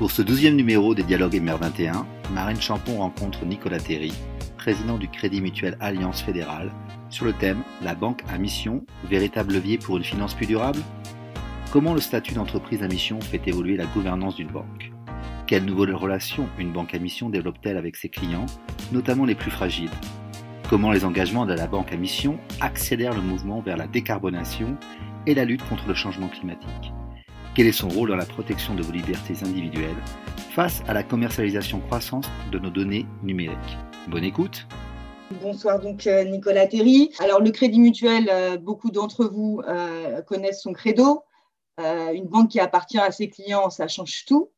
Pour ce douzième numéro des Dialogues MR21, Marine Champon rencontre Nicolas Terry, président du Crédit Mutuel Alliance Fédérale, sur le thème La banque à mission, véritable levier pour une finance plus durable? Comment le statut d'entreprise à mission fait évoluer la gouvernance d'une banque? Quelles nouvelles relations une banque à mission développe-t-elle avec ses clients, notamment les plus fragiles? Comment les engagements de la banque à mission accélèrent le mouvement vers la décarbonation et la lutte contre le changement climatique? Quel est son rôle dans la protection de vos libertés individuelles face à la commercialisation croissante de nos données numériques? Bonne écoute Bonsoir donc euh, Nicolas Terry. Alors le Crédit Mutuel, euh, beaucoup d'entre vous euh, connaissent son credo. une banque qui appartient à ses clients, ça change tout.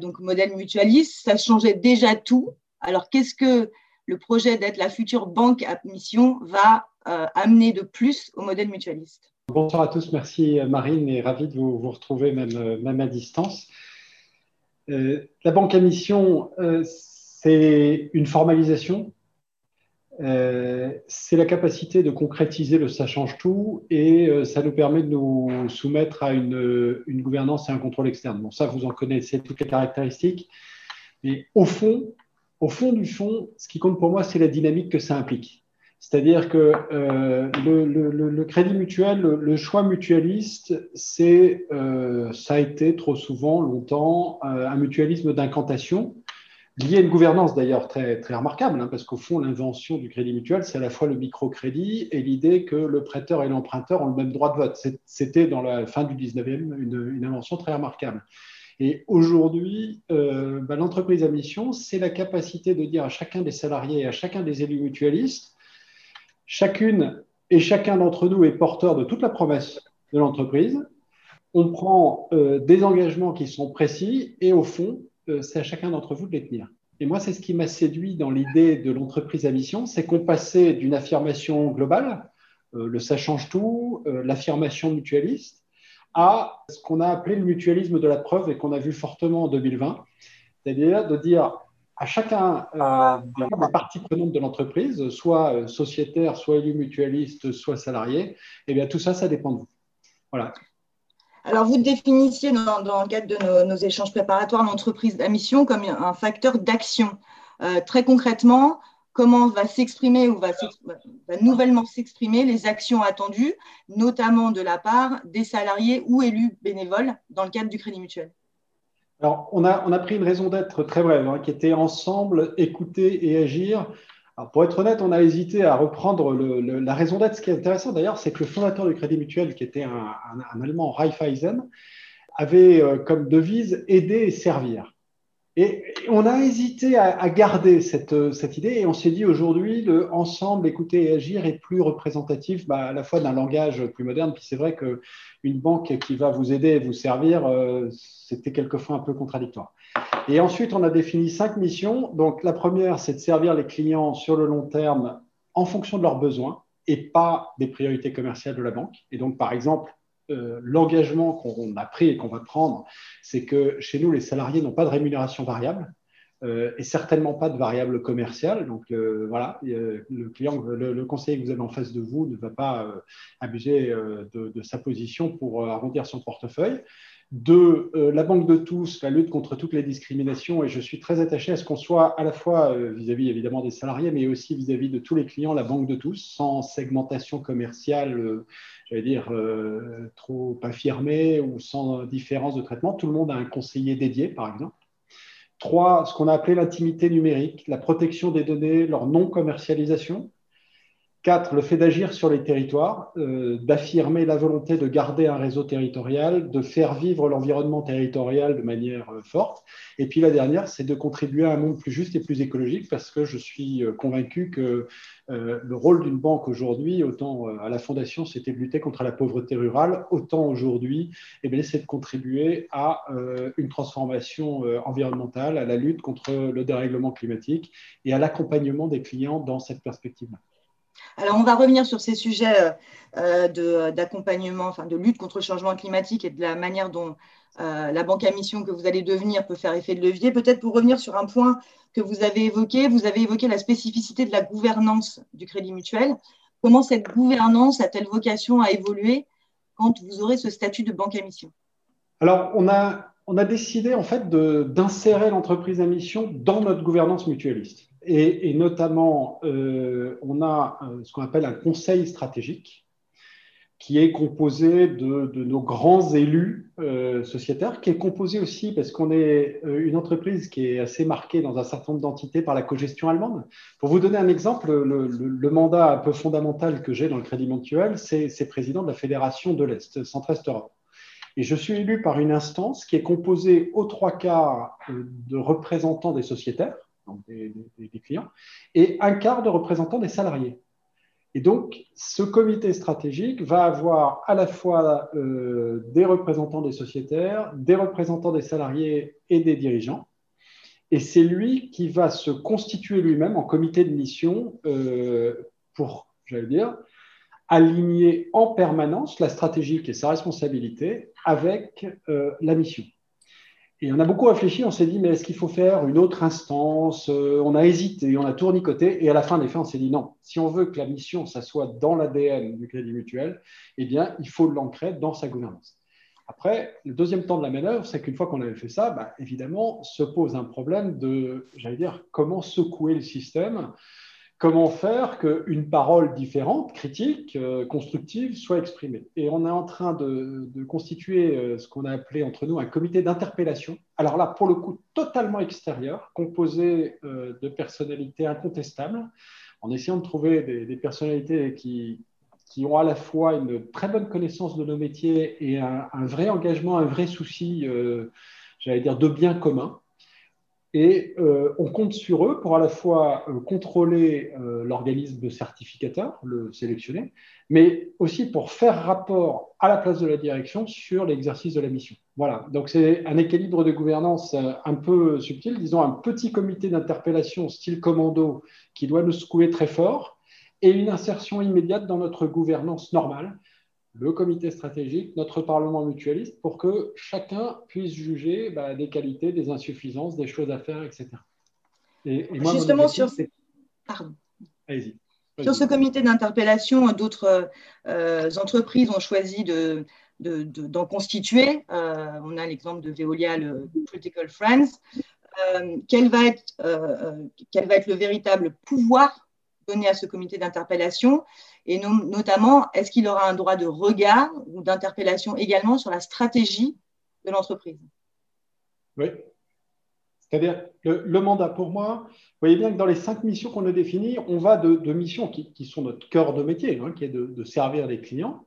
donc modèle mutualiste, ça changeait déjà tout. Alors qu'est-ce que le projet d'être la future banque à mission va amener de plus au modèle mutualiste? Bonsoir à tous, merci Marine et ravi de vous, retrouver même, même, à distance. Euh, la banque à mission, euh, c'est une formalisation, c'est la capacité de concrétiser le ça change tout et ça nous permet de nous soumettre à une, une gouvernance et un contrôle externe. Bon, ça, vous en connaissez toutes les caractéristiques. Mais au fond, au fond du fond, ce qui compte pour moi, c'est la dynamique que ça implique. C'est-à-dire que euh, le, crédit mutuel, le, choix mutualiste, euh, ça a été trop souvent, longtemps, euh, un mutualisme d'incantation, lié à une gouvernance d'ailleurs très, très remarquable, hein, parce qu'au fond, l'invention du crédit mutuel, c'est à la fois le microcrédit et l'idée que le prêteur et l'emprunteur ont le même droit de vote. C'était dans la fin du 19e une, invention très remarquable. Et aujourd'hui, bah, l'entreprise à mission, c'est la capacité de dire à chacun des salariés et à chacun des élus mutualistes, chacune et chacun d'entre nous est porteur de toute la promesse de l'entreprise. On prend euh, des engagements qui sont précis et au fond, euh, c'est à chacun d'entre vous de les tenir. Et moi, c'est ce qui m'a séduit dans l'idée de l'entreprise à mission, c'est qu'on passait d'une affirmation globale, le ça change tout, l'affirmation mutualiste, à ce qu'on a appelé le mutualisme de la preuve et qu'on a vu fortement en 2020, c'est-à-dire de dire à chacun des, parties prenantes de l'entreprise, soit euh, sociétaire, soit élu mutualiste, soit salarié, eh bien tout ça, ça dépend de vous. Voilà. Alors, vous définissiez dans, le cadre de nos, échanges préparatoires l'entreprise à mission comme un facteur d'action. Euh, très concrètement, comment va s'exprimer ou va, nouvellement s'exprimer les actions attendues, notamment de la part des salariés ou élus bénévoles dans le cadre du Crédit Mutuel? Alors, on a, pris une raison d'être très brève, hein, qui était ensemble, écouter et agir. Pour être honnête, on a hésité à reprendre la raison d'être. Ce qui est intéressant d'ailleurs, c'est que le fondateur du Crédit Mutuel, qui était un, un Allemand, Raiffeisen, avait euh, comme devise aider et servir. Et on a hésité à, garder cette, cette, idée et on s'est dit aujourd'hui, le ensemble, écouter et agir est plus représentatif bah, à la fois d'un langage plus moderne. Puis c'est vrai qu'une banque qui va vous aider et vous servir, euh, c'était quelquefois un peu contradictoire. Et ensuite, on a défini cinq missions. Donc la première, c'est de servir les clients sur le long terme en fonction de leurs besoins et pas des priorités commerciales de la banque. Et donc, par exemple, euh, l'engagement qu'on a pris et qu'on va prendre, c'est que chez nous, les salariés n'ont pas de rémunération variable euh, et certainement pas de variable commerciale. Donc euh, voilà, le client, le, conseiller que vous avez en face de vous ne va pas abuser de, de, sa position pour arrondir son portefeuille de euh, la banque de tous, la lutte contre toutes les discriminations, et je suis très attaché à ce qu'on soit à la fois euh, vis-à-vis évidemment des salariés, mais aussi vis-à-vis de tous les clients, la banque de tous, sans segmentation commerciale, euh, j'allais dire, trop affirmée ou sans différence de traitement. Tout le monde a un conseiller dédié, par exemple. Trois, ce qu'on a appelé l'intimité numérique, la protection des données, leur non-commercialisation. Quatre, le fait d'agir sur les territoires, euh, d'affirmer la volonté de garder un réseau territorial, de faire vivre l'environnement territorial de manière euh, forte. Et puis la dernière, c'est de contribuer à un monde plus juste et plus écologique, parce que je suis euh, convaincu que le rôle d'une banque aujourd'hui, autant à la fondation, c'était de lutter contre la pauvreté rurale, autant aujourd'hui, eh c'est de contribuer à une transformation environnementale, à la lutte contre le dérèglement climatique et à l'accompagnement des clients dans cette perspective-là. Alors, on va revenir sur ces sujets euh, d'accompagnement, enfin de lutte contre le changement climatique et de la manière dont euh, la banque à mission que vous allez devenir peut faire effet de levier. Peut-être pour revenir sur un point que vous avez évoqué, vous avez évoqué la spécificité de la gouvernance du Crédit Mutuel. Comment cette gouvernance a-t-elle vocation à évoluer quand vous aurez ce statut de banque à mission? Alors, on a on a décidé en fait d'insérer l'entreprise à mission dans notre gouvernance mutualiste. Et, notamment, euh, on a euh, ce qu'on appelle un conseil stratégique qui est composé de, nos grands élus euh, sociétaires, qui est composé aussi parce qu'on est une entreprise qui est assez marquée dans un certain nombre d'entités par la cogestion allemande. Pour vous donner un exemple, le, mandat un peu fondamental que j'ai dans le Crédit Mutuel, c'est président de la Fédération de l'Est, Centre-Est Europe. Et je suis élu par une instance qui est composée aux trois quarts de représentants des sociétaires, des, clients, et un quart de représentants des salariés. Et donc, ce comité stratégique va avoir à la fois euh, des représentants des sociétaires, des représentants des salariés et des dirigeants. Et c'est lui qui va se constituer lui-même en comité de mission euh, pour, j'allais dire, aligner en permanence la stratégie qui est sa responsabilité avec euh, la mission. Et on a beaucoup réfléchi, on s'est dit, mais est-ce qu'il faut faire une autre instance? Euh, On a hésité, on a tournicoté, et à la fin des fins, on s'est dit non, si on veut que la mission, ça soit dans l'ADN du Crédit Mutuel, eh bien, il faut l'ancrer dans sa gouvernance. Après, le deuxième temps de la manœuvre, c'est qu'une fois qu'on avait fait ça, bah, évidemment, se pose un problème de, j'allais dire, comment secouer le système comment faire qu'une parole différente, critique, euh, constructive, soit exprimée. Et on est en train de, constituer euh, ce qu'on a appelé entre nous un comité d'interpellation. Alors là, pour le coup, totalement extérieur, composé euh, de personnalités incontestables, en essayant de trouver des, personnalités qui, ont à la fois une très bonne connaissance de nos métiers et un vrai engagement, un vrai souci, j'allais dire, de bien commun. Et euh, on compte sur eux pour à la fois euh, contrôler euh, l'organisme certificateur, le sélectionner, mais aussi pour faire rapport à la place de la direction sur l'exercice de la mission. Voilà, donc c'est un équilibre de gouvernance un peu subtil, disons un petit comité d'interpellation style commando qui doit nous secouer très fort et une insertion immédiate dans notre gouvernance normale le comité stratégique, notre Parlement mutualiste, pour que chacun puisse juger bah, des qualités, des insuffisances, des choses à faire, etc. Et, Justement, sur... Pardon. Allez-y. Sur ce comité d'interpellation, d'autres euh, entreprises ont choisi de, d'en constituer. Euh, on a l'exemple de Veolia, le Critical Friends. Euh, quel, va être, quel va être le véritable pouvoir donné à ce comité d'interpellation? Et notamment, est-ce qu'il aura un droit de regard ou d'interpellation également sur la stratégie de l'entreprise? Oui. C'est-à-dire, le, mandat, pour moi, vous voyez bien que dans les cinq missions qu'on a définies, on va de, missions qui, sont notre cœur de métier, hein, qui est de, servir les clients,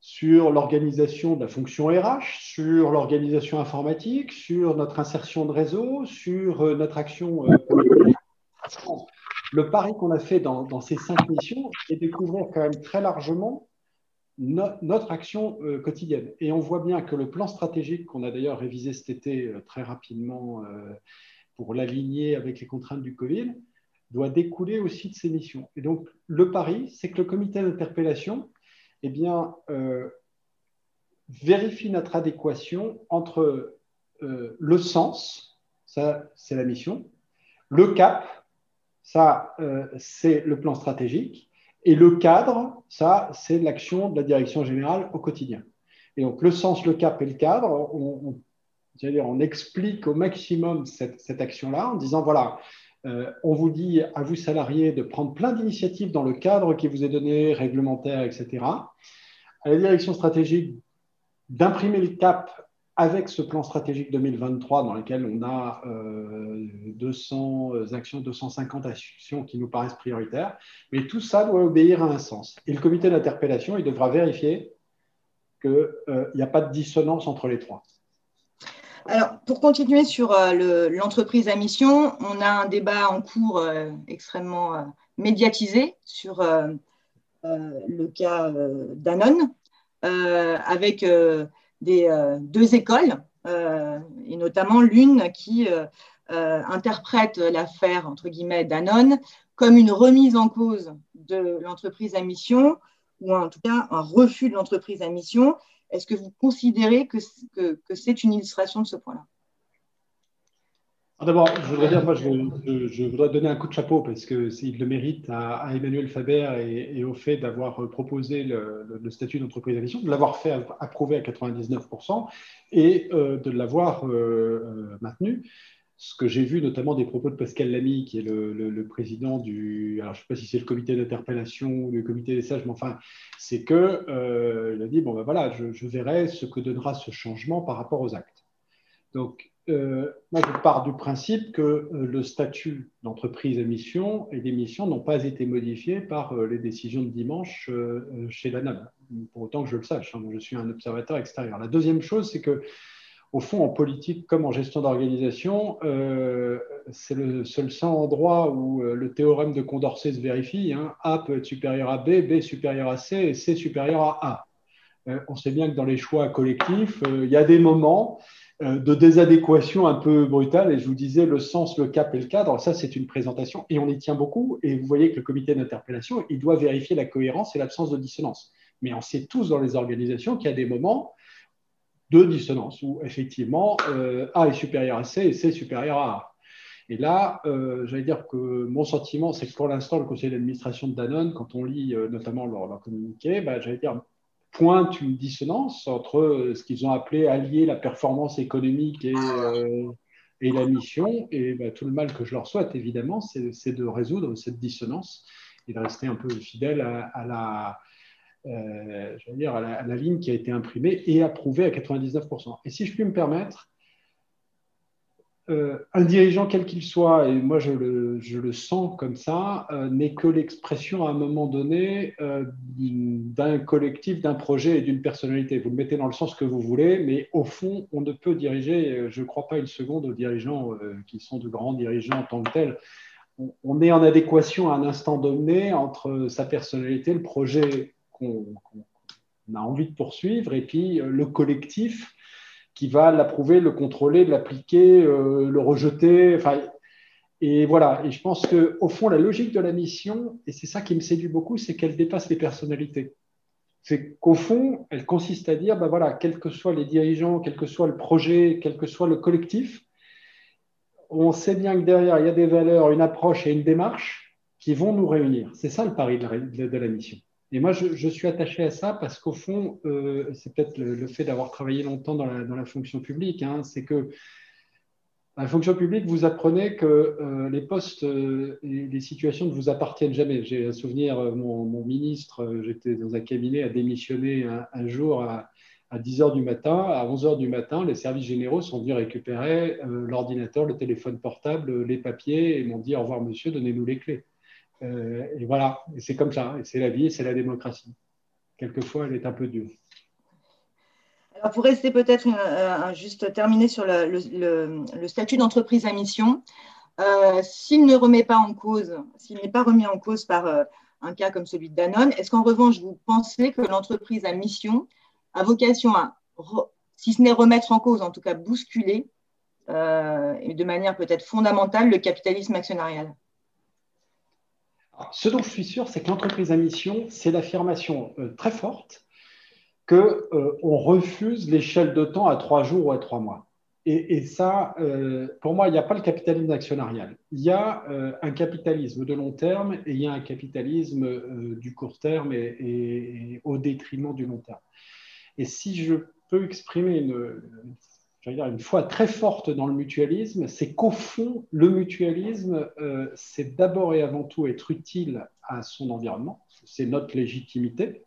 sur l'organisation de la fonction RH, sur l'organisation informatique, sur notre insertion de réseau, sur euh, notre action euh, le pari qu'on a fait dans, ces cinq missions, c'est découvrir quand même très largement notre action euh, quotidienne. Et on voit bien que le plan stratégique qu'on a d'ailleurs révisé cet été euh, très rapidement euh, pour l'aligner avec les contraintes du Covid, doit découler aussi de ces missions. Et donc, le pari, c'est que le comité d'interpellation eh bien, vérifie notre adéquation entre le sens, ça c'est la mission, le cap, ça, euh, c'est le plan stratégique. Et le cadre, ça, c'est l'action de la direction générale au quotidien. Et donc, le sens, le cap et le cadre, on, explique au maximum cette, action-là en disant, voilà, euh, on vous dit à vous salariés de prendre plein d'initiatives dans le cadre qui vous est donné, réglementaire, etc. À la direction stratégique d'imprimer le cap avec ce plan stratégique 2023 dans lequel on a 200 euh, actions, 250 actions qui nous paraissent prioritaires, mais tout ça doit obéir à un sens. Et le comité d'interpellation, il devra vérifier qu'il n'y a pas de dissonance entre les trois. Alors, pour continuer sur euh, l'entreprise à mission, on a un débat en cours euh, extrêmement médiatisé sur le cas Danone, avec des euh, deux écoles, euh, et notamment l'une qui euh, interprète l'affaire, entre guillemets, Danone comme une remise en cause de l'entreprise à mission, ou en tout cas un refus de l'entreprise à mission. Est-ce que vous considérez que, que, c'est une illustration de ce point-là? D'abord, je voudrais dire, moi, je, voudrais donner un coup de chapeau parce que le mérite à, Emmanuel Faber et, au fait d'avoir proposé le, statut d'entreprise à mission, de l'avoir fait approuver à 99% et euh, de l'avoir euh, euh, maintenu. Ce que j'ai vu notamment des propos de Pascal Lamy, qui est le, président du, alors je ne sais pas si c'est le comité d'interpellation ou le comité des sages, mais enfin, c'est que il a dit bon ben voilà, je, je verrai ce que donnera ce changement par rapport aux actes. Donc euh, moi, je pars du principe que euh, le statut d'entreprise à mission et d'émission n'ont pas été modifiés par euh, les décisions de dimanche chez la NAM, pour autant que je le sache. Hein, je suis un observateur extérieur. La deuxième chose, c'est que, au fond, en politique comme en gestion d'organisation, c'est le seul endroit où le théorème de Condorcet se vérifie. Hein. A peut être supérieur à B, B supérieur à C et C supérieur à A. on sait bien que dans les choix collectifs, il y a des moments de désadéquation un peu brutale. Et je vous disais le sens, le cap et le cadre. Ça, c'est une présentation et on y tient beaucoup. Et vous voyez que le comité d'interpellation, il doit vérifier la cohérence et l'absence de dissonance. Mais on sait tous dans les organisations qu'il y a des moments de dissonance où effectivement euh, A est supérieur à C et C est supérieur à A. Et là, euh, j'allais dire que mon sentiment, c'est que pour l'instant, le conseil d'administration de Danone, quand on lit notamment leur, communiqué, bah, j'allais dire pointe une dissonance entre euh, ce qu'ils ont appelé allier la performance économique et, euh, la mission. Et bah, tout le mal que je leur souhaite, évidemment, c'est de résoudre cette dissonance et de rester un peu fidèle à, la, euh, dire à la ligne qui a été imprimée et approuvée à 99%. Et si je puis me permettre, euh, un dirigeant quel qu'il soit, et moi je le, sens comme ça, euh, n'est que l'expression à un moment donné euh, d'un collectif, d'un projet et d'une personnalité. Vous le mettez dans le sens que vous voulez, mais au fond, on ne peut diriger, je ne crois pas une seconde aux dirigeants qui sont de grands dirigeants en tant que tels. On, est en adéquation à un instant donné entre sa personnalité, le projet qu'on a envie de poursuivre, et puis le collectif qui va l'approuver, le contrôler, l'appliquer, euh, le rejeter. Enfin, et voilà. Et je pense qu'au fond, la logique de la mission, et c'est ça qui me séduit beaucoup, c'est qu'elle dépasse les personnalités. C'est qu'au fond, elle consiste à dire, ben voilà, quels que soient les dirigeants, quel que soit le projet, quel que soit le collectif, on sait bien que derrière, il y a des valeurs, une approche et une démarche qui vont nous réunir. C'est ça le pari de la mission. Et moi, je, suis attaché à ça parce qu'au fond, euh, c'est peut-être le, fait d'avoir travaillé longtemps dans la, fonction publique, hein, c'est que la fonction publique, vous apprenez que euh, les postes euh, et les situations ne vous appartiennent jamais. J'ai un souvenir, mon, ministre, j'étais dans un cabinet, a démissionné un, jour à, 10 h du matin. À 11 h du matin, les services généraux sont venus récupérer l'ordinateur, le téléphone portable, les papiers et m'ont dit au revoir monsieur, donnez-nous les clés. Euh, et voilà, et c'est comme ça, et c'est la vie, c'est la démocratie. Quelquefois, elle est un peu dure. Alors, pour rester peut-être euh, juste terminer sur le, statut d'entreprise à mission, euh, s'il ne remet pas en cause, s'il n'est pas remis en cause par un cas comme celui de Danone, est-ce qu'en revanche, vous pensez que l'entreprise à mission a vocation à, si ce n'est remettre en cause, en tout cas bousculer, et de manière peut-être fondamentale, le capitalisme actionnarial? Ce dont je suis sûr, c'est que l'entreprise à mission, c'est l'affirmation euh, très forte qu'on euh, refuse l'échelle de temps à trois jours ou à trois mois. Et, ça, euh, pour moi, il n'y a pas le capitalisme actionnarial. Il y a un capitalisme de long terme et il y a un capitalisme du court terme et, au détriment du long terme. Et si je peux exprimer une, une foi très forte dans le mutualisme, c'est qu'au fond, le mutualisme, euh, c'est d'abord et avant tout être utile à son environnement, c'est notre légitimité.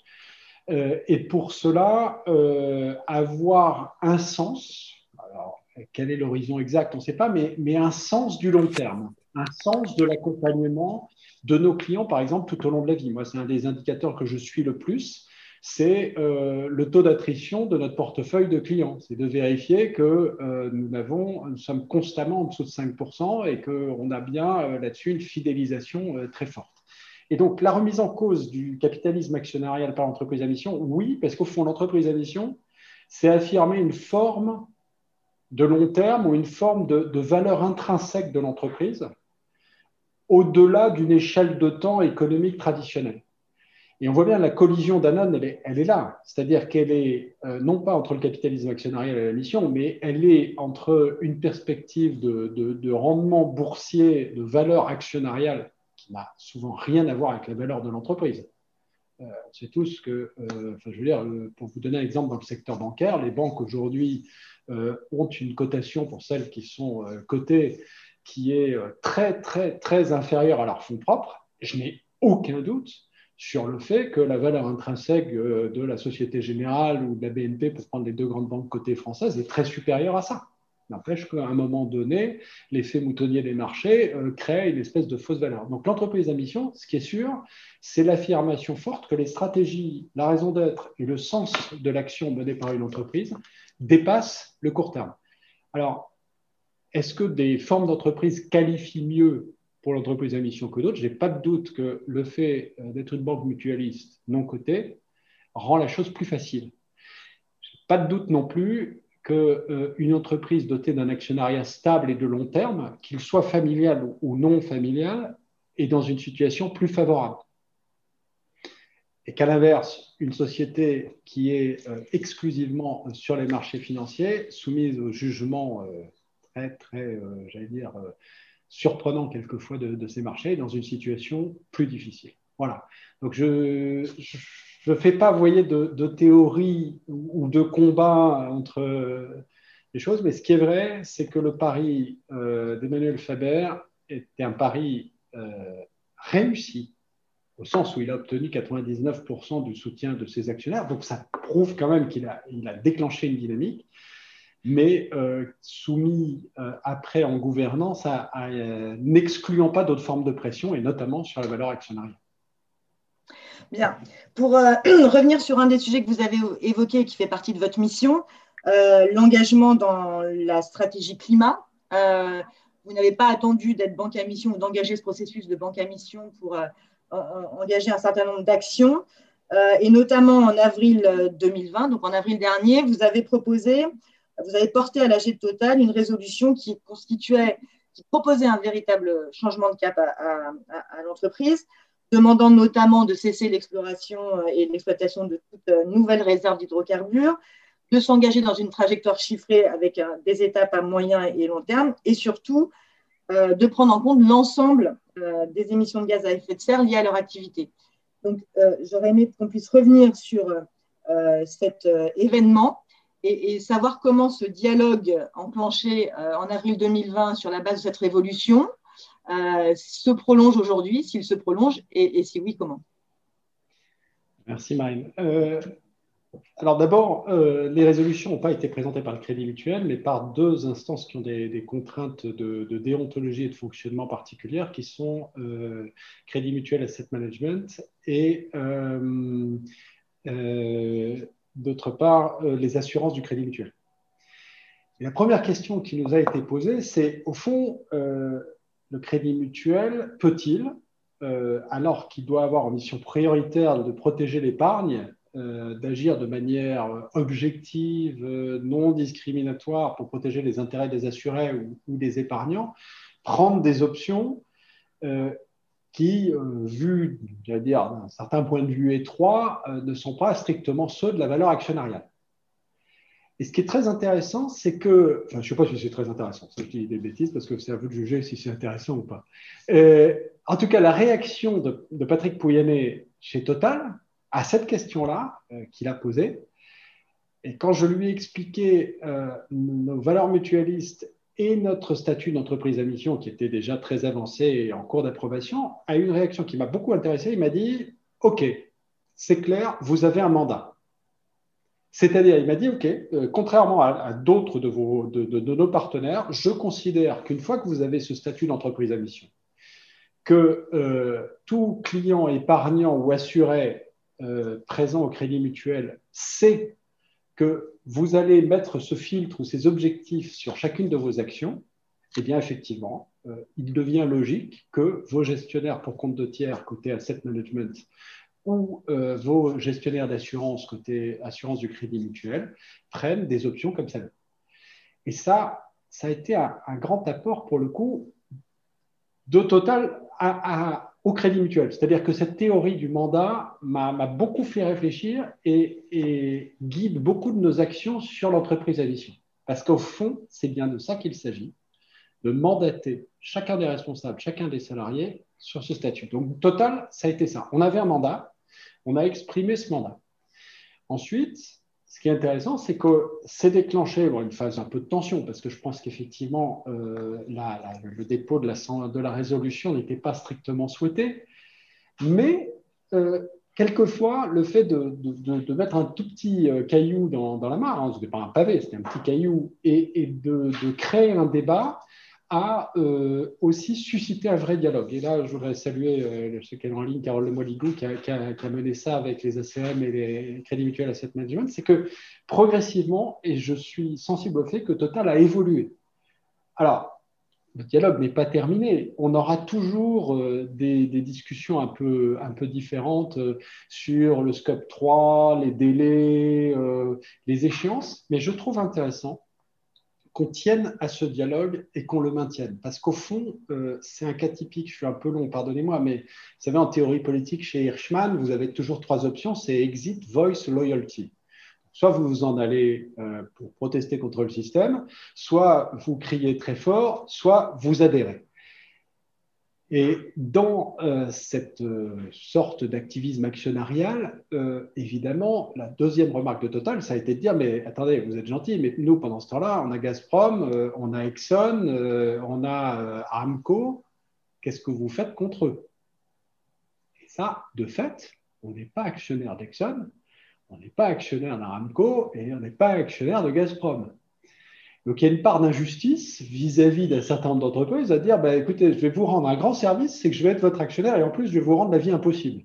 Euh, et pour cela, euh, avoir un sens, alors quel est l'horizon exact, on ne sait pas, mais un sens du long terme, un sens de l'accompagnement de nos clients, par exemple, tout au long de la vie. Moi, c'est un des indicateurs que je suis le plus c'est euh, le taux d'attrition de notre portefeuille de clients. C'est de vérifier que euh, nous, sommes constamment en dessous de 5% et qu'on a bien euh, là-dessus une fidélisation très forte. Et donc, la remise en cause du capitalisme actionnarial par l'entreprise à mission, oui, parce qu'au fond, l'entreprise à mission, c'est affirmer une forme de long terme ou une forme de valeur intrinsèque de l'entreprise au-delà d'une échelle de temps économique traditionnelle. Et on voit bien la collision Danone, elle est, là. C'est-à-dire qu'elle est euh, non pas entre le capitalisme actionnarial et la mission, mais elle est entre une perspective de, rendement boursier, de valeur actionnariale, qui n'a souvent rien à voir avec la valeur de l'entreprise. Euh, c'est tout ce que, euh, je veux dire, pour vous donner un exemple dans le secteur bancaire, les banques aujourd'hui ont une cotation pour celles qui sont cotées qui est très, très, très inférieure à leur fonds propres. Je n'ai aucun doute sur le fait que la valeur intrinsèque euh, de la Société Générale ou de la BNP, pour prendre les deux grandes banques cotées françaises, est très supérieure à ça. N'empêche qu'à un moment donné, l'effet moutonnier des marchés euh, crée une espèce de fausse valeur. Donc l'entreprise à mission, ce qui est sûr, c'est l'affirmation forte que les stratégies, la raison d'être et le sens de l'action menée par une entreprise dépassent le court terme. Alors, est-ce que des formes d'entreprise qualifient mieux pour l'entreprise à mission que d'autres. Je n'ai pas de doute que le fait euh, d'être une banque mutualiste non cotée rend la chose plus facile. Je n'ai pas de doute non plus qu'une euh, entreprise dotée d'un actionnariat stable et de long terme, qu'il soit familial ou non familial, est dans une situation plus favorable. Et qu'à l'inverse, une société qui est euh, exclusivement sur les marchés financiers, soumise au jugement très, très, j'allais dire, surprenant quelquefois de, ces marchés dans une situation plus difficile. Voilà. Donc je ne fais pas, voyez, de, théorie ou de combat entre les choses, mais ce qui est vrai, c'est que le pari euh, d'Emmanuel Faber était un pari euh, réussi, au sens où il a obtenu 99% du soutien de ses actionnaires. Donc ça prouve quand même qu'il a, il a déclenché une dynamique mais euh, soumis euh, après en gouvernance euh, n'excluant pas d'autres formes de pression, et notamment sur la valeur actionnariale. Bien. Pour revenir sur un des sujets que vous avez évoqué qui fait partie de votre mission, l'engagement dans la stratégie climat. vous n'avez pas attendu d'être banque à mission ou d'engager ce processus de banque à mission pour engager un certain nombre d'actions. et notamment en avril 2020, donc en avril dernier, vous avez proposé vous avez porté à l'AG Total une résolution qui constituait, qui proposait un véritable changement de cap à, l'entreprise, demandant notamment de cesser l'exploration et l'exploitation de toute nouvelle réserve d'hydrocarbures, de s'engager dans une trajectoire chiffrée avec des étapes à moyen et long terme, et surtout euh, de prendre en compte l'ensemble euh, des émissions de gaz à effet de serre liées à leur activité. Donc, euh, j'aurais aimé qu'on puisse revenir sur cet événement et, savoir comment ce dialogue enclenché euh, en avril 2020 sur la base de cette révolution euh, se prolonge aujourd'hui, s'il se prolonge, et, si oui, comment? Merci Marine. Euh, alors d'abord, les résolutions n'ont pas été présentées par le Crédit Mutuel, mais par deux instances qui ont des, contraintes de, déontologie et de fonctionnement particulières, qui sont Crédit Mutuel Asset Management et d'autre part, euh, les assurances du crédit mutuel. la première question qui nous a été posée, c'est au fond, euh, le crédit mutuel peut-il, euh, alors qu'il doit avoir en mission prioritaire de protéger l'épargne, d'agir de manière objective, non discriminatoire pour protéger les intérêts des assurés ou, ou des épargnants, prendre des options qui, euh, vu d'un certain point de vue étroit, euh, ne sont pas strictement ceux de la valeur actionnariale. Et ce qui est très intéressant, c'est que, enfin, je ne sais pas si c'est très intéressant, je dis des bêtises parce que c'est à vous de juger si c'est intéressant ou pas. Euh, en tout cas, la réaction de, Patrick Pouyanné chez Total à cette question-là qu'il a posée, et quand je lui ai expliqué nos valeurs mutualistes et notre statut d'entreprise à mission, qui était déjà très avancé et en cours d'approbation, a eu une réaction qui m'a beaucoup intéressé. Il m'a dit OK, c'est clair, vous avez un mandat. C'est-à-dire, il m'a dit OK, euh, contrairement à, d'autres de, nos partenaires, je considère qu'une fois que vous avez ce statut d'entreprise à mission, que euh, tout client épargnant ou assuré euh, présent au crédit mutuel sait que vous allez mettre ce filtre ou ces objectifs sur chacune de vos actions, eh bien, effectivement, euh, il devient logique que vos gestionnaires pour compte de tiers côté asset management ou euh, vos gestionnaires d'assurance côté assurance du crédit mutuel prennent des options comme celle-là. Et ça, ça a été un, grand apport pour le coup de Total à, au crédit mutuel. C'est-à-dire que cette théorie du mandat m'a beaucoup fait réfléchir et, guide beaucoup de nos actions sur l'entreprise à mission. Parce qu'au fond, c'est bien de ça qu'il s'agit, de mandater chacun des responsables, chacun des salariés sur ce statut. Donc, total, ça a été ça. On avait un mandat, on a exprimé ce mandat. Ensuite, ce qui est intéressant, c'est que c'est déclenché une phase un peu de tension, parce que je pense qu'effectivement, euh, le dépôt de la, résolution n'était pas strictement souhaité, mais euh, quelquefois, le fait de, mettre un tout petit euh, caillou dans, la mare, hein, ce n'était pas un pavé, c'était un petit caillou, et de, créer un débat, a euh, aussi suscité un vrai dialogue. Et là, je voudrais saluer euh, ce qu'elle en ligne, Carole Lemoligou, qui qui, a, mené ça avec les ACM et les Crédits Mutuels Asset Management, c'est que progressivement, et je suis sensible au fait que Total a évolué. Alors, le dialogue n'est pas terminé. On aura toujours euh, des, des, discussions un peu, un peu différentes euh, sur le scope 3, les délais, les échéances, mais je trouve intéressant qu'on tienne à ce dialogue et qu'on le maintienne. Parce qu'au fond, euh, c'est un cas typique, je suis un peu long, pardonnez-moi, mais vous savez, en théorie politique, chez Hirschman, vous avez toujours trois options, c'est exit, voice, loyalty. Soit vous vous en allez euh, pour protester contre le système, soit vous criez très fort, soit vous adhérez. Et dans euh, cette euh, sorte d'activisme actionnarial, euh, évidemment, la deuxième remarque de Total, ça a été de dire, mais attendez, vous êtes gentil, mais nous, pendant ce temps-là, on a Gazprom, on a Exxon, on a Aramco, qu'est-ce que vous faites contre eux? Et ça, de fait, on n'est pas actionnaire d'Exxon, on n'est pas actionnaire d'Aramco et on n'est pas actionnaire de Gazprom. Donc il y a une part d'injustice vis-à-vis d'un certain nombre d'entreprises à dire bah, écoutez, je vais vous rendre un grand service, c'est que je vais être votre actionnaire et en plus je vais vous rendre la vie impossible.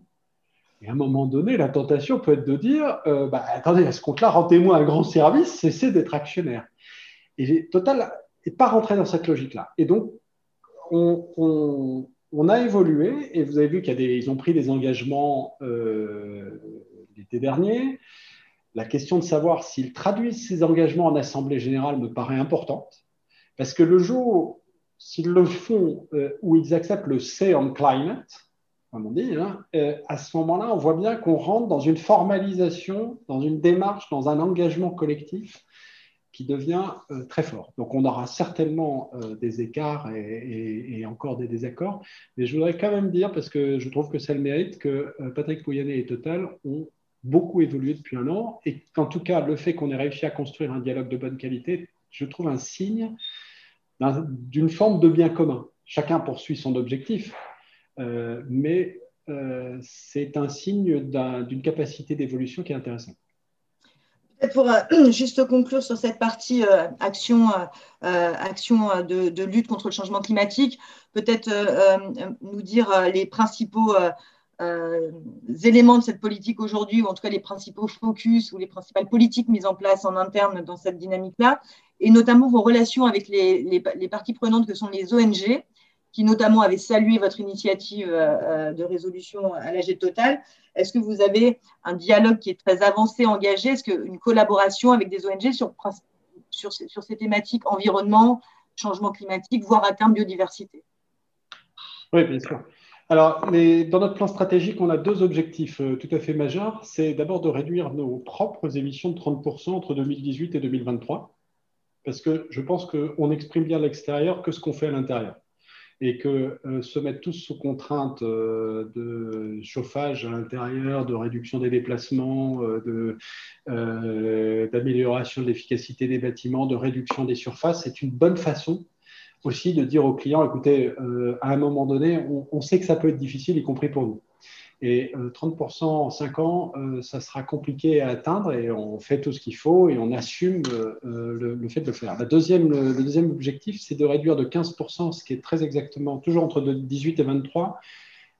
Et à un moment donné, la tentation peut être de dire euh, bah, attendez, à ce compte-là, rendez-moi un grand service, cessez d'être actionnaire. Et Total n'est pas rentré dans cette logique-là. Et donc, on, a évolué et vous avez vu qu'ils ont pris des engagements euh, l'été dernier. La question de savoir s'ils traduisent ces engagements en Assemblée générale me paraît importante, parce que le jour, s'ils le font, euh, où ils acceptent le say on climate, comme on dit, hein, euh, à ce moment-là, on voit bien qu'on rentre dans une formalisation, dans une démarche, dans un engagement collectif qui devient euh, très fort. Donc on aura certainement des écarts et, et, encore des désaccords, mais je voudrais quand même dire, parce que je trouve que ça le mérite, que Patrick Pouyanné et Total ont beaucoup évolué depuis un an et qu'en tout cas, le fait qu'on ait réussi à construire un dialogue de bonne qualité, je trouve un signe d'une forme de bien commun. Chacun poursuit son objectif, euh, mais euh, c'est un signe d'une capacité d'évolution qui est intéressante. Pour euh, juste conclure sur cette partie action, action de, lutte contre le changement climatique, peut-être nous dire les principaux euh, éléments de cette politique aujourd'hui, ou en tout cas les principaux focus ou les principales politiques mises en place en interne dans cette dynamique-là, et notamment vos relations avec les, parties prenantes que sont les ONG, qui notamment avaient salué votre initiative euh, euh, de résolution à l'AG Total. Est-ce que vous avez un dialogue qui est très avancé, engagé? Est-ce qu'une collaboration avec des ONG sur, sur ces thématiques environnement, changement climatique, voire à terme biodiversité? Oui, bien sûr. Alors, dans notre plan stratégique, on a deux objectifs euh, tout à fait majeurs. C'est d'abord de réduire nos propres émissions de 30% entre 2018 et 2023, parce que je pense qu'on exprime bien à l'extérieur que ce qu'on fait à l'intérieur. Et que euh, se mettre tous sous contrainte euh, de chauffage à l'intérieur, de réduction des déplacements, d'amélioration de l'efficacité des bâtiments, de réduction des surfaces, c'est une bonne façon aussi de dire aux clients, écoutez, euh, à un moment donné, on, sait que ça peut être difficile, y compris pour nous. Et 30% euh, en 5 ans, euh, ça sera compliqué à atteindre et on fait tout ce qu'il faut et on assume le, fait de le faire. La deuxième, le, deuxième objectif, c'est de réduire de 15%, ce qui est très exactement, toujours entre 18 et 23,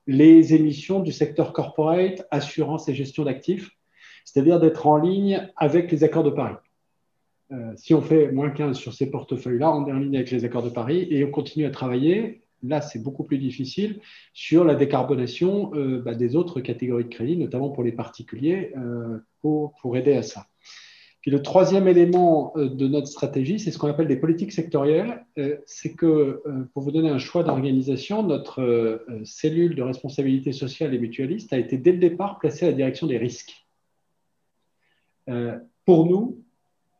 les émissions du secteur corporate, assurance et gestion d'actifs, c'est-à-dire d'être en ligne avec les accords de Paris. Euh, si on fait moins 15 sur ces portefeuilles-là, on est en ligne avec les accords de Paris et on continue à travailler. Là, c'est beaucoup plus difficile sur la décarbonation euh, bah, des autres catégories de crédit, notamment pour les particuliers, euh, pour, aider à ça. Puis le troisième élément de notre stratégie, c'est ce qu'on appelle des politiques sectorielles. C'est que, pour vous donner un choix d'organisation, notre cellule de responsabilité sociale et mutualiste a été dès le départ placée à la direction des risques. Pour nous,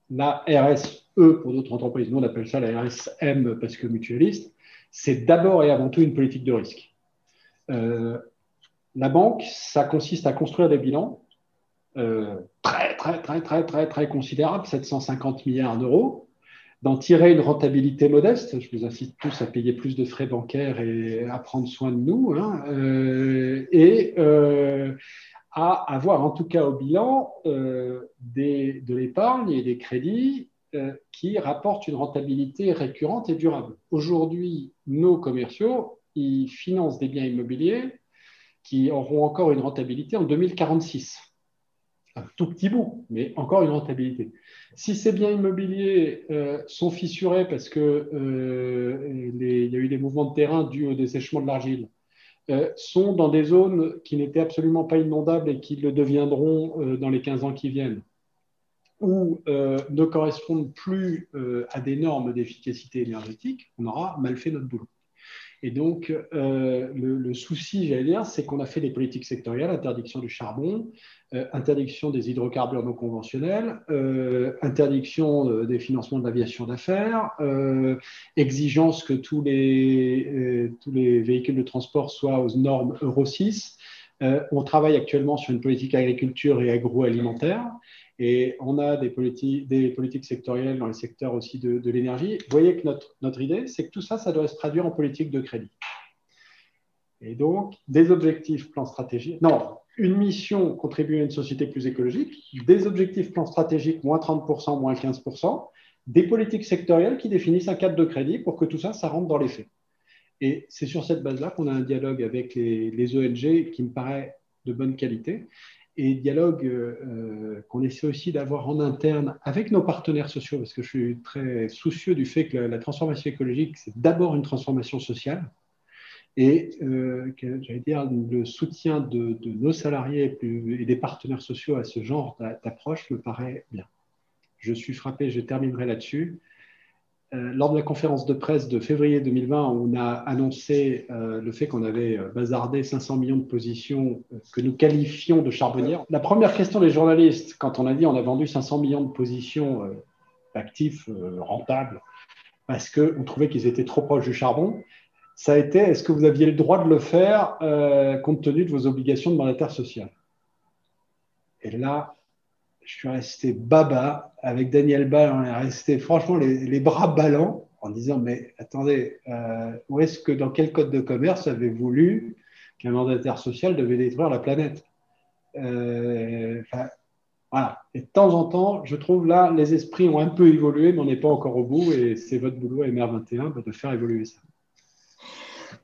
la RSE, pour d'autres entreprises, nous on appelle ça la RSM parce que mutualiste, c'est d'abord et avant tout une politique de risque. Euh, la banque, ça consiste à construire des bilans euh, très, très, très, très, très, très considérables, 750 milliards d'euros, d'en tirer une rentabilité modeste. Je vous incite tous à payer plus de frais bancaires et à prendre soin de nous. Hein, euh, et à avoir en tout cas au bilan des, de l'épargne et des crédits qui rapportent une rentabilité récurrente et durable. Aujourd'hui, nos commerciaux, ils financent des biens immobiliers qui auront encore une rentabilité en 2046. Un tout petit bout, mais encore une rentabilité. Si ces biens immobiliers euh, sont fissurés parce qu'il euh, y a eu des mouvements de terrain dus au dessèchement de l'argile, euh, sont dans des zones qui n'étaient absolument pas inondables et qui le deviendront dans les 15 ans qui viennent, ou ne correspondent plus à des normes d'efficacité énergétique, on aura mal fait notre boulot. Et donc, euh, le, souci, j'allais dire, c'est qu'on a fait des politiques sectorielles, interdiction du charbon, euh, interdiction des hydrocarbures non conventionnels, euh, interdiction des financements de l'aviation d'affaires, exigence que tous les, tous les véhicules de transport soient aux normes Euro 6. on travaille actuellement sur une politique agriculture et agroalimentaire. Et on a des politiques, sectorielles dans les secteurs aussi de, l'énergie. Vous voyez que notre, idée, c'est que tout ça, ça doit se traduire en politique de crédit. Et donc, des objectifs, plans stratégiques. Non, une mission contribuer à une société plus écologique, des objectifs, plans stratégiques, moins 30%, moins 15%, des politiques sectorielles qui définissent un cadre de crédit pour que tout ça, ça rentre dans les faits. Et c'est sur cette base-là qu'on a un dialogue avec les ONG qui me paraît de bonne qualité et dialogue euh, euh, qu'on essaie aussi d'avoir en interne avec nos partenaires sociaux, parce que je suis très soucieux du fait que la, transformation écologique, c'est d'abord une transformation sociale. Et euh, j'allais dire, le soutien de, nos salariés et des partenaires sociaux à ce genre d'approche me paraît bien. Je suis frappé, je terminerai là-dessus. Euh, lors de la conférence de presse de février 2020, on a annoncé euh, le fait qu'on avait euh, bazardé 500 millions de positions que nous qualifions de charbonnières. La première question des journalistes, quand on a dit on a vendu 500 millions de positions actifs, rentables, parce qu'on trouvait qu'ils étaient trop proches du charbon, ça a été est-ce que vous aviez le droit de le faire compte tenu de vos obligations de mandataire social? Et là, je suis resté baba avec Daniel Ball. On est resté franchement les, bras ballants en disant Mais attendez, euh, où est-ce que dans quel code de commerce avez-vous lu qu'un mandataire social devait détruire la planète? Euh, voilà. Et de temps en temps, je trouve là, les esprits ont un peu évolué, mais on n'est pas encore au bout. Et c'est votre boulot, MR21, de faire évoluer ça.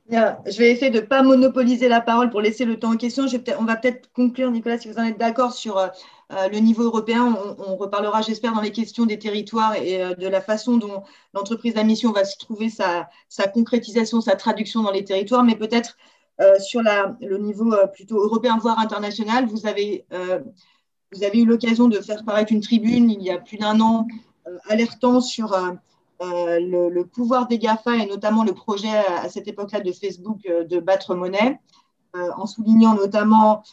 Je vais essayer de ne pas monopoliser la parole pour laisser le temps en question. on va peut-être conclure, Nicolas, si vous en êtes d'accord, sur euh, le niveau européen. On, reparlera, j'espère, dans les questions des territoires et euh, de la façon dont l'entreprise à mission va se trouver sa, concrétisation, sa traduction dans les territoires. Mais peut-être euh, sur le niveau plutôt européen, voire international, vous avez, eu l'occasion de faire paraître une tribune il y a plus d'un an alertant sur euh, le, pouvoir des GAFA et notamment le projet à, cette époque-là de Facebook euh, de battre monnaie, euh, en soulignant notamment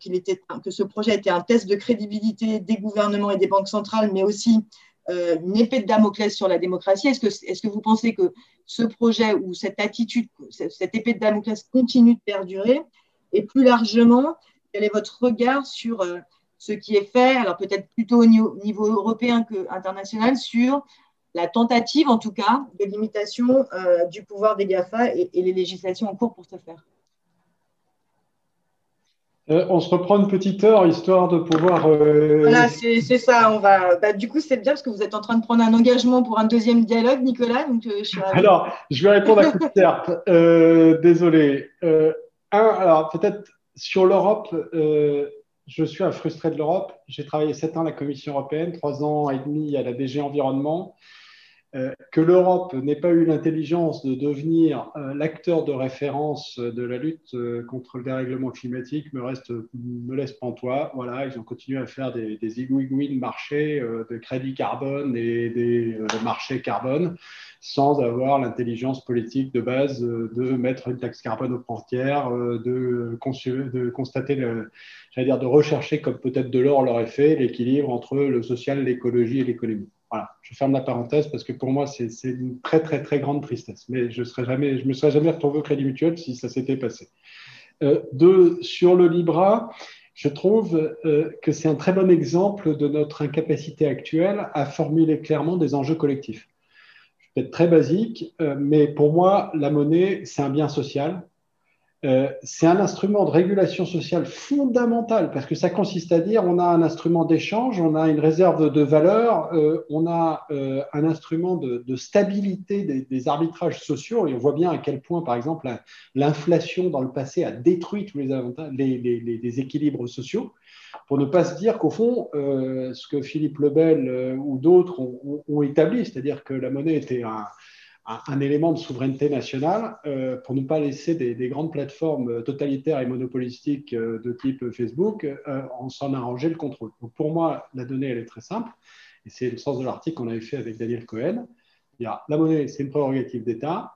qu'il était, que ce projet était un test de crédibilité des gouvernements et des banques centrales, mais aussi une épée de Damoclès sur la démocratie. Est-ce que, est que, vous pensez que ce projet ou cette attitude, cette épée de Damoclès continue de perdurer? Et plus largement, quel est votre regard sur ce qui est fait, alors peut-être plutôt au niveau, européen qu'international, sur la tentative, en tout cas, de limitation euh, du pouvoir des GAFA et, les législations en cours pour ce faire? Euh, on se reprend une petite heure histoire de pouvoir. Euh, voilà, c'est ça. On va. Bah, du coup, c'est bien parce que vous êtes en train de prendre un engagement pour un deuxième dialogue, Nicolas. Donc, je Alors, je vais répondre à coup de désolé. un, alors peut-être sur l'Europe, je suis un frustré de l'Europe. J'ai travaillé sept ans à la Commission européenne, trois ans et demi à la DG Environnement. Euh, que l'Europe n'ait pas eu l'intelligence de devenir euh, l'acteur de référence de la lutte euh, contre le dérèglement climatique me, reste, me laisse pantois. Voilà, ils ont continué à faire des, des de marché de crédit carbone et des marchés carbone sans avoir l'intelligence politique de base de mettre une taxe carbone aux frontières, de, de constater, j'allais dire, de rechercher, comme peut-être de l'or l'aurait fait, l'équilibre entre le social, l'écologie et l'économie. Je ferme la parenthèse parce que pour moi, c'est une très, très, très grande tristesse. Mais je ne me serais jamais retrouvé au Crédit Mutuel si ça s'était passé. Euh, sur le Libra, je trouve euh, que c'est un très bon exemple de notre incapacité actuelle à formuler clairement des enjeux collectifs. Je vais être très basique, euh, mais pour moi, la monnaie, c'est un bien social euh, c'est un instrument de régulation sociale fondamental parce que ça consiste à dire on a un instrument d'échange, on a une réserve de valeur, euh, on a euh, un instrument de, stabilité des, arbitrages sociaux et on voit bien à quel point, par exemple, l'inflation dans le passé a détruit tous les, avantages, les, équilibres sociaux. Pour ne pas se dire qu'au fond, ce que Philippe Lebel ou d'autres ont, ont établi, c'est-à-dire que la monnaie était un, un, élément de souveraineté nationale euh, pour ne pas laisser des, grandes plateformes totalitaires et monopolistiques euh, de type Facebook euh, en s'en arranger le contrôle. Donc pour moi, la donnée, elle est très simple, et c'est le sens de l'article qu'on avait fait avec Daniel Cohen. Il y a, la monnaie, c'est une prérogative d'État.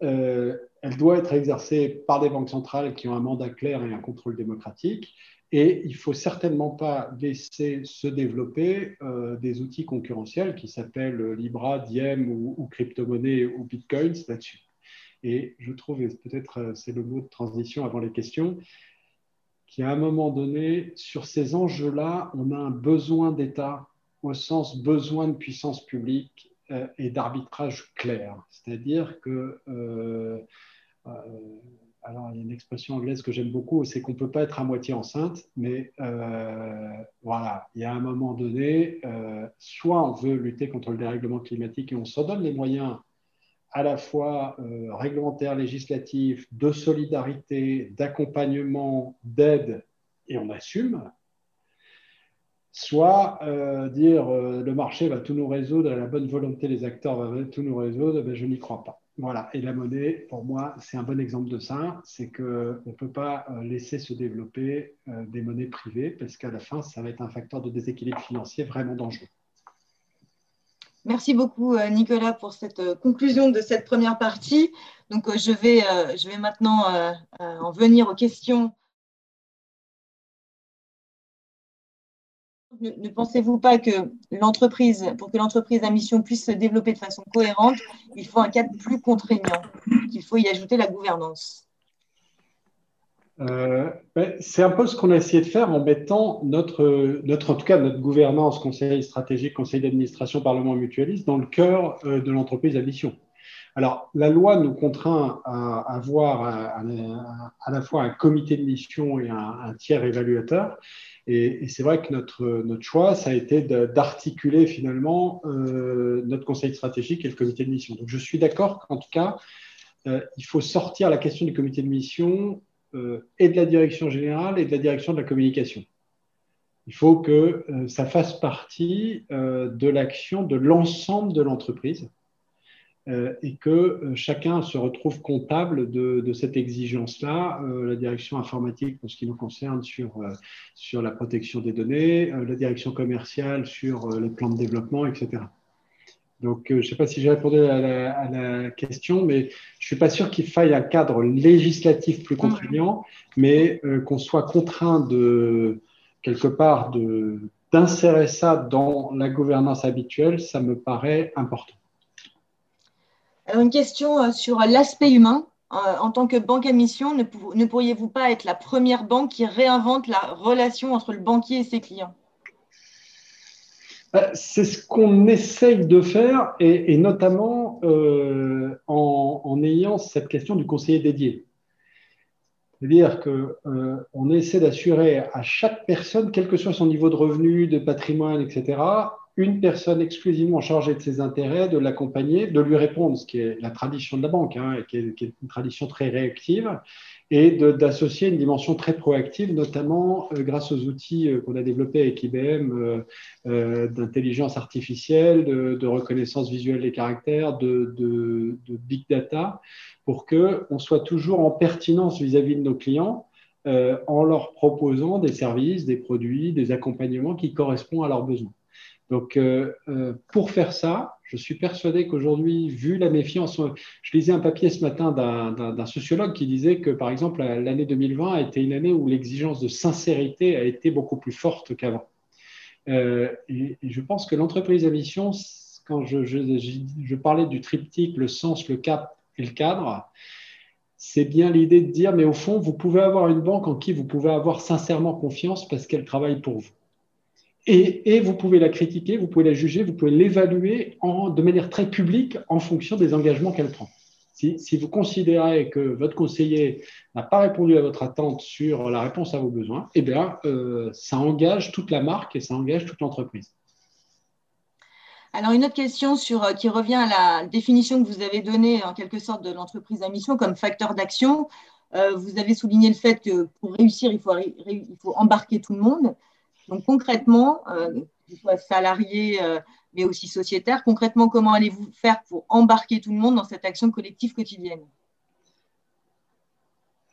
elle doit être exercée par des banques centrales qui ont un mandat clair et un contrôle démocratique. Et il ne faut certainement pas laisser se développer euh, des outils concurrentiels qui s'appellent Libra, Diem ou, ou crypto-monnaie ou Bitcoins là-dessus. Et je trouve, et peut-être euh, c'est le mot de transition avant les questions, qu'à un moment donné, sur ces enjeux-là, on a un besoin d'État au sens besoin de puissance publique euh, et d'arbitrage clair. C'est-à-dire que alors il y a une expression anglaise que j'aime beaucoup, c'est qu'on ne peut pas être à moitié enceinte, mais euh, voilà, il y a un moment donné, euh, soit on veut lutter contre le dérèglement climatique et on s'en donne les moyens à la fois euh, réglementaires, législatifs, de solidarité, d'accompagnement, d'aide, et on assume, soit dire le marché va tout nous résoudre, la bonne volonté des acteurs va tout nous résoudre, ben, je n'y crois pas. Voilà, et la monnaie, pour moi, c'est un bon exemple de ça. C'est qu'on ne peut pas euh, laisser se développer euh, des monnaies privées parce qu'à la fin, ça va être un facteur de déséquilibre financier vraiment dangereux. Merci beaucoup, euh, Nicolas, pour cette conclusion de cette première partie. Donc, je vais, je vais maintenant en venir aux questions ne, pensez-vous pas que l'entreprise, pour que l'entreprise à mission puisse se développer de façon cohérente, il faut un cadre plus contraignant, qu'il faut y ajouter la gouvernance? Euh, ben, c'est un peu ce qu'on a essayé de faire en mettant notre, notre, en tout cas notre gouvernance, conseil stratégique, conseil d'administration, parlement mutualiste dans le cœur euh, de l'entreprise à mission. Alors, la loi nous contraint à avoir à la fois un comité de mission et un tiers évaluateur. Et, c'est vrai que notre, notre choix, ça a été d'articuler finalement euh, notre conseil stratégique et le comité de mission. Donc je suis d'accord qu'en tout cas, euh, il faut sortir la question du comité de mission euh, et de la direction générale et de la direction de la communication. Il faut que ça fasse partie de l'action de l'ensemble de l'entreprise et que euh, chacun se retrouve comptable de, cette exigence-là, euh, la direction informatique pour ce qui nous concerne sur, sur la protection des données, la direction commerciale sur les plans de développement, etc. Donc, je ne sais pas si j'ai répondu à la, question, mais je ne suis pas sûr qu'il faille un cadre législatif plus contraignant, mais qu'on soit contraint de, quelque part, d'insérer ça dans la gouvernance habituelle, ça me paraît important. Alors, une question euh, sur l'aspect humain. Euh, en tant que banque à mission, ne, pourriez-vous pas être la première banque qui réinvente la relation entre le banquier et ses clients? Euh, c'est ce qu'on essaye de faire, et, notamment en, ayant cette question du conseiller dédié. C'est-à-dire qu'on essaie d'assurer à chaque personne, quel que soit son niveau de revenu, de patrimoine, etc., une personne exclusivement chargée de ses intérêts, de l'accompagner, de lui répondre, ce qui est la tradition de la banque, hein, qui, est, une tradition très réactive, et d'associer une dimension très proactive, notamment euh, grâce aux outils euh, qu'on a développés avec IBM euh, d'intelligence artificielle, de, reconnaissance visuelle des caractères, de, big data, pour qu'on soit toujours en pertinence vis-à-vis -vis de nos clients. en leur proposant des services, des produits, des accompagnements qui correspondent à leurs besoins. Donc, euh, euh, pour faire ça, je suis persuadé qu'aujourd'hui, vu la méfiance, je lisais un papier ce matin d'un sociologue qui disait que, par exemple, l'année 2020 a été une année où l'exigence de sincérité a été beaucoup plus forte qu'avant. Euh, et, je pense que l'entreprise à mission, quand je, je, parlais du triptyque, le sens, le cap et le cadre, c'est bien l'idée de dire, mais au fond, vous pouvez avoir une banque en qui vous pouvez avoir sincèrement confiance parce qu'elle travaille pour vous. Et, vous pouvez la critiquer, vous pouvez la juger, vous pouvez l'évaluer de manière très publique en fonction des engagements qu'elle prend. Si, vous considérez que votre conseiller n'a pas répondu à votre attente sur la réponse à vos besoins, eh bien, euh, ça engage toute la marque et ça engage toute l'entreprise. Alors, une autre question sur, euh, qui revient à la définition que vous avez donnée en quelque sorte de l'entreprise à mission comme facteur d'action. Euh, vous avez souligné le fait que pour réussir, il faut, il faut embarquer tout le monde. Donc concrètement, euh, que soit salarié, euh, mais aussi sociétaire, concrètement, comment allez-vous faire pour embarquer tout le monde dans cette action collective quotidienne?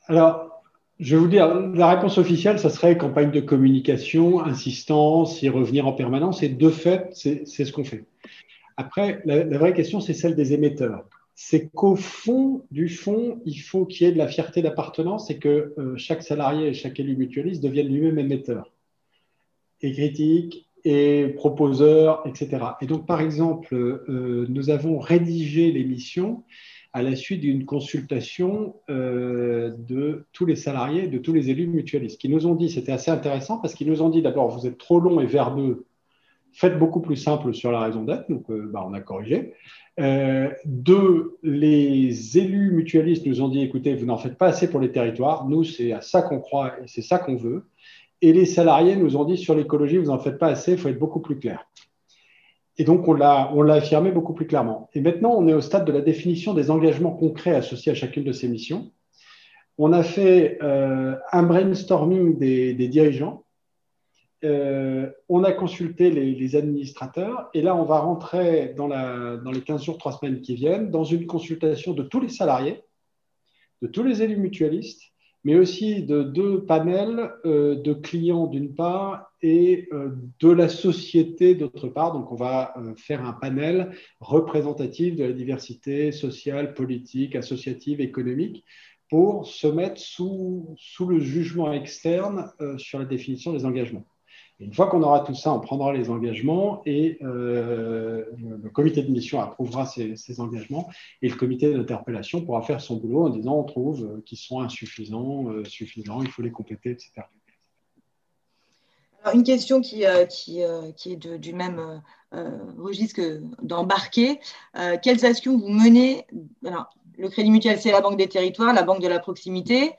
Alors, je vais vous dire, la réponse officielle, ça serait campagne de communication, insistance, y revenir en permanence. Et de fait, c'est ce qu'on fait. Après, la, vraie question, c'est celle des émetteurs. C'est qu'au fond du fond, il faut qu'il y ait de la fierté d'appartenance et que euh, chaque salarié et chaque élu mutualiste devienne lui-même émetteur et critique et proposeur, etc. Et donc, par exemple, euh, nous avons rédigé l'émission à la suite d'une consultation euh, de tous les salariés, de tous les élus mutualistes, qui nous ont dit, c'était assez intéressant, parce qu'ils nous ont dit d'abord, vous êtes trop long et verbeux, faites beaucoup plus simple sur la raison d'être, donc euh, bah, on a corrigé. deux, les élus mutualistes nous ont dit, écoutez, vous n'en faites pas assez pour les territoires, nous, c'est à ça qu'on croit et c'est ça qu'on veut. Et les salariés nous ont dit sur l'écologie, vous n'en faites pas assez, il faut être beaucoup plus clair. Et donc, on l'a, affirmé beaucoup plus clairement. Et maintenant, on est au stade de la définition des engagements concrets associés à chacune de ces missions. On a fait euh, un brainstorming des, dirigeants. Euh, on a consulté les, administrateurs. Et là, on va rentrer dans, dans les 15 jours, 3 semaines qui viennent, dans une consultation de tous les salariés, de tous les élus mutualistes mais aussi de deux panels euh, de clients d'une part et euh, de la société d'autre part. Donc on va euh, faire un panel représentatif de la diversité sociale, politique, associative, économique pour se mettre sous, sous le jugement externe sur la définition des engagements une fois qu'on aura tout ça, on prendra les engagements et euh, le comité de mission approuvera ces, engagements et le comité d'interpellation pourra faire son boulot en disant on trouve euh, qu'ils sont insuffisants, euh, suffisants, il faut les compléter, etc. Alors, une question qui, est du même registre d'embarquer. quelles actions vous menez le Crédit Mutuel, c'est la banque des territoires, la banque de la proximité.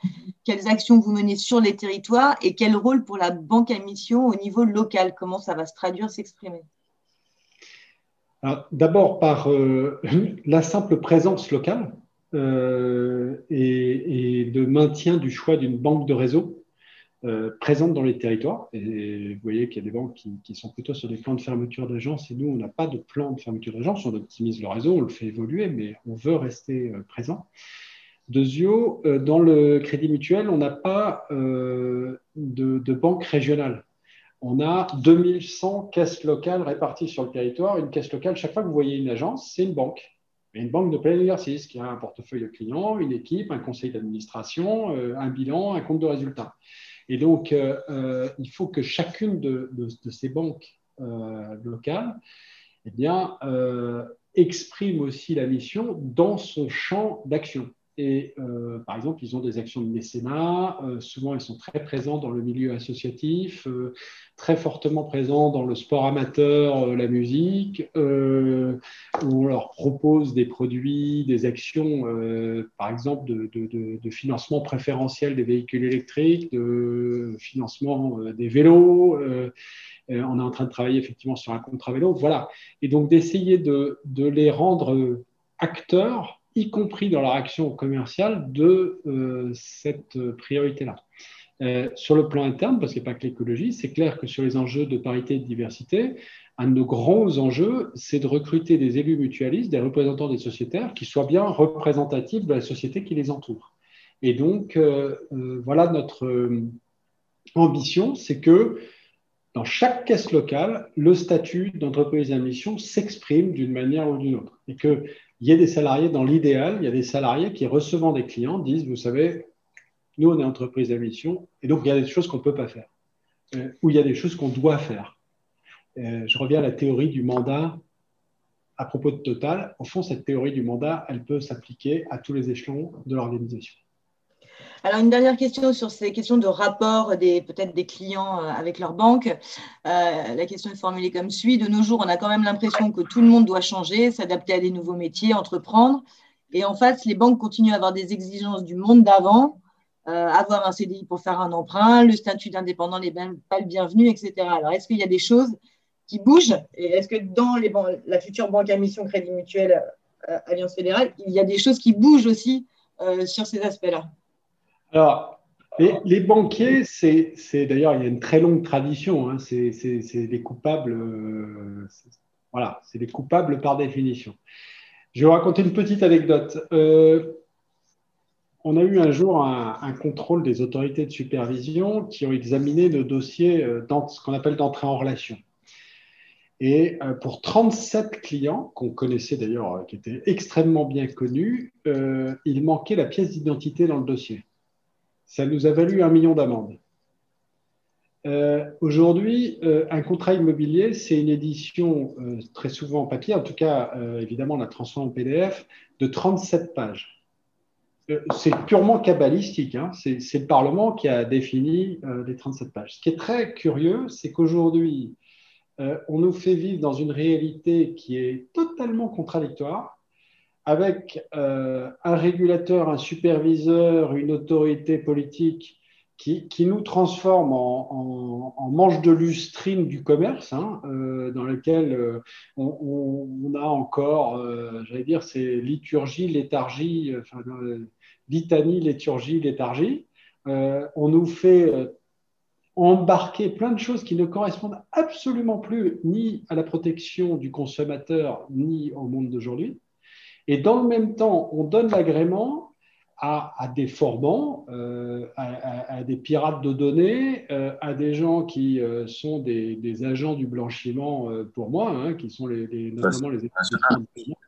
Quelles actions vous menez sur les territoires et quel rôle pour la banque à mission au niveau local? Comment ça va se traduire, s'exprimer? D'abord par euh, la simple présence locale euh, et, et, de maintien du choix d'une banque de réseau euh, présente dans les territoires. Et vous voyez qu'il y a des banques qui, sont plutôt sur des plans de fermeture d'agence et nous, on n'a pas de plan de fermeture d'agence. On optimise le réseau, on le fait évoluer, mais on veut rester euh, présent. Deuxièmement, euh, dans le crédit mutuel, on n'a pas de, banque régionale. On a 2100 caisses locales réparties sur le territoire. Une caisse locale, chaque fois que vous voyez une agence, c'est une banque. une banque de plein exercice qui a un portefeuille de clients, une équipe, un conseil d'administration, un bilan, un compte de résultats. Et donc, euh, euh, il faut que chacune de, ces banques euh, locales eh exprime aussi la mission dans son champ d'action. Et euh, par exemple, ils ont des actions de mécénat. Euh, souvent, ils sont très présents dans le milieu associatif, euh, très fortement présents dans le sport amateur, la musique. on leur propose des produits, des actions, par exemple, de, financement préférentiel des véhicules électriques, de financement des vélos. on est en train de travailler effectivement sur un contrat vélo. Voilà. Et donc d'essayer de, de, les rendre acteurs, y compris dans leur action commerciale, de cette priorité-là. sur le plan interne, parce qu'il n'y a pas que l'écologie, c'est clair que sur les enjeux de parité et de diversité, un de nos grands enjeux, c'est de recruter des élus mutualistes, des représentants des sociétaires qui soient bien représentatifs de la société qui les entoure. Et donc, euh, euh, voilà notre euh, ambition, c'est que dans chaque caisse locale, le statut d'entreprise à mission s'exprime d'une manière ou d'une autre. Et qu'il y ait des salariés, dans l'idéal, il y a des salariés qui, recevant des clients, disent, vous savez, nous, on est entreprise à mission, et donc il y a des choses qu'on ne peut pas faire, ou il y a des choses qu'on doit faire. Euh, je reviens à la théorie du mandat à propos de Total. Au fond, cette théorie du mandat, elle peut s'appliquer à tous les échelons de l'organisation. Alors, une dernière question sur ces questions de rapport des, peut-être des clients euh, avec leur banque. Euh, la question est formulée comme suit. De nos jours, on a quand même l'impression que tout le monde doit changer, s'adapter à des nouveaux métiers, entreprendre. Et en face, les banques continuent à avoir des exigences du monde d'avant, avoir un CDI pour faire un emprunt, le statut d'indépendant n'est pas le bienvenu, etc. Alors, est-ce qu'il y a des choses qui bouge Et est-ce que dans la future banque à mission Crédit Mutuel euh, Alliance Fédérale, il y a des choses qui bougent aussi euh, sur ces aspects-là? Alors, les, banquiers, c'est d'ailleurs, il y a une très longue tradition. Hein, c'est des coupables. Euh, voilà, c'est des coupables par définition. Je vais vous raconter une petite anecdote. on a eu un jour un, contrôle des autorités de supervision qui ont examiné nos dossiers dans ce qu'on appelle d'entrée en relation. Et euh, pour 37 clients, qu'on connaissait d'ailleurs, euh, qui étaient extrêmement bien connus, euh, il manquait la pièce d'identité dans le dossier. Ça nous a valu un million d'amendes. Aujourd'hui, un contrat immobilier, c'est une édition très souvent en papier, en tout cas, évidemment, on la transforme en PDF, de 37 pages. c'est purement cabalistique, hein. c'est le Parlement qui a défini les 37 pages. Ce qui est très curieux, c'est qu'aujourd'hui, euh, on nous fait vivre dans une réalité qui est totalement contradictoire, avec euh, un régulateur, un superviseur, une autorité politique qui, nous transforme en, manche de lustrine du commerce, hein, euh, dans lequel on, a encore, j'allais dire, c'est liturgie, léthargie, enfin, litanie, liturgie, léthargie. on nous fait embarquer plein de choses qui ne correspondent absolument plus ni à la protection du consommateur ni au monde d'aujourd'hui. Et dans le même temps, on donne l'agrément à, des formants, euh, à, des pirates de données, euh, à des gens qui euh, sont des, agents du blanchiment pour moi, hein, qui sont les, les notamment les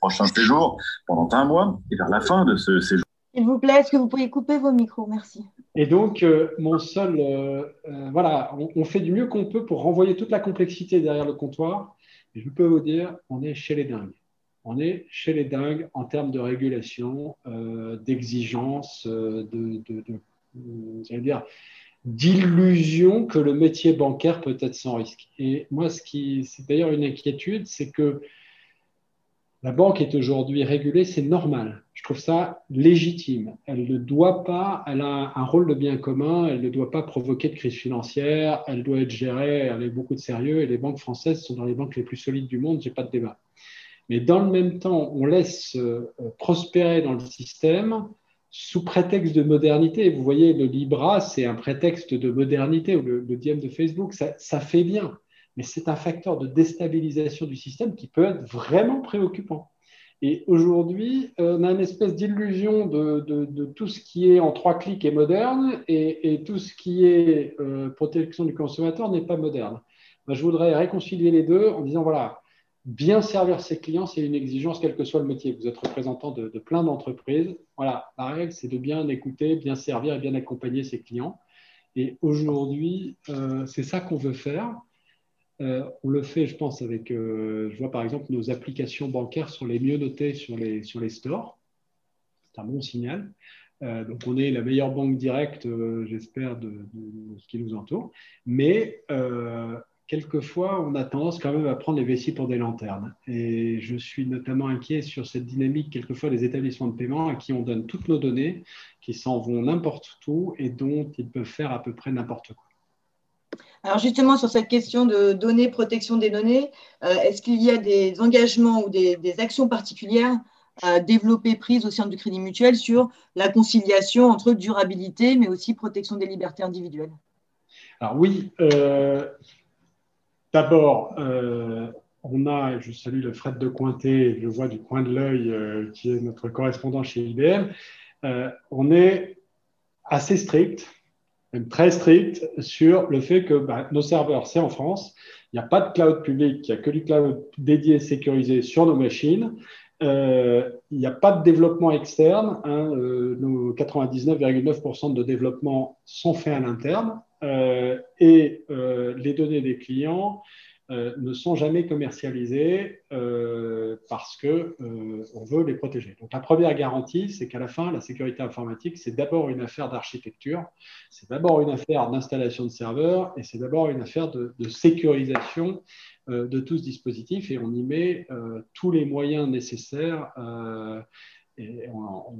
prochain séjour pendant un mois et vers la fin de ce séjour s'il vous plaît, est-ce que vous pourriez couper vos micros? Merci. Et donc, euh, mon seul. Euh, euh, voilà, on, fait du mieux qu'on peut pour renvoyer toute la complexité derrière le comptoir. Et je peux vous dire, on est chez les dingues. On est chez les dingues en termes de régulation, d'exigence, de, de, de dire, d'illusion que le métier bancaire peut être sans risque. Et moi, ce qui, c'est d'ailleurs une inquiétude, c'est que la banque est aujourd'hui régulée, c'est normal. Je trouve ça légitime. Elle ne doit pas, elle a un rôle de bien commun, elle ne doit pas provoquer de crise financière, elle doit être gérée avec beaucoup de sérieux et les banques françaises sont dans les banques les plus solides du monde, j'ai pas de débat. Mais dans le même temps, on laisse euh, prospérer dans le système sous prétexte de modernité. Vous voyez, le Libra, c'est un prétexte de modernité, ou le, le de Facebook, ça, fait bien mais c'est un facteur de déstabilisation du système qui peut être vraiment préoccupant. Et aujourd'hui, euh, on a une espèce d'illusion de, tout ce qui est en trois clics est moderne et, tout ce qui est euh, protection du consommateur n'est pas moderne. je voudrais réconcilier les deux en disant, voilà, bien servir ses clients, c'est une exigence, quel que soit le métier. Vous êtes représentant de, plein d'entreprises. Voilà, la règle, c'est de bien écouter, bien servir et bien accompagner ses clients. Et aujourd'hui, euh, c'est ça qu'on veut faire. Euh, on le fait, je pense, avec, euh, je vois par exemple, nos applications bancaires sont les mieux notées sur les, sur les stores. C'est un bon signal. Donc, on est la meilleure banque directe, j'espère, de, ce qui nous entoure. Mais quelquefois, on a tendance quand même à prendre les vessies pour des lanternes. Et je suis notamment inquiet sur cette dynamique, quelquefois, des établissements de paiement à qui on donne toutes nos données, qui s'en vont n'importe où et dont ils peuvent faire à peu près n'importe quoi. Alors justement, sur cette question de données, protection des données, euh, est-ce qu'il y a des engagements ou des, actions particulières développées, prises au sein du Crédit Mutuel sur la conciliation entre durabilité, mais aussi protection des libertés individuelles? Alors oui, euh, d'abord, euh, on a, je salue le Fred de Cointet, je le vois du coin de l'œil, euh, qui est notre correspondant chez IBM, on est assez strict même très strict sur le fait que bah, nos serveurs, c'est en France. Il n'y a pas de cloud public, il n'y a que du cloud dédié sécurisé sur nos machines. Euh, il n'y a pas de développement externe. Hein, euh, nos 99,9% de développement sont faits à l'interne. Euh, et les données des clients euh, ne sont jamais commercialisés euh, parce que euh, on veut les protéger. Donc la première garantie, c'est qu'à la fin, la sécurité informatique, c'est d'abord une affaire d'architecture, c'est d'abord une affaire d'installation de serveurs et c'est d'abord une affaire de, sécurisation de tout ce dispositif et on y met tous les moyens nécessaires. Et on,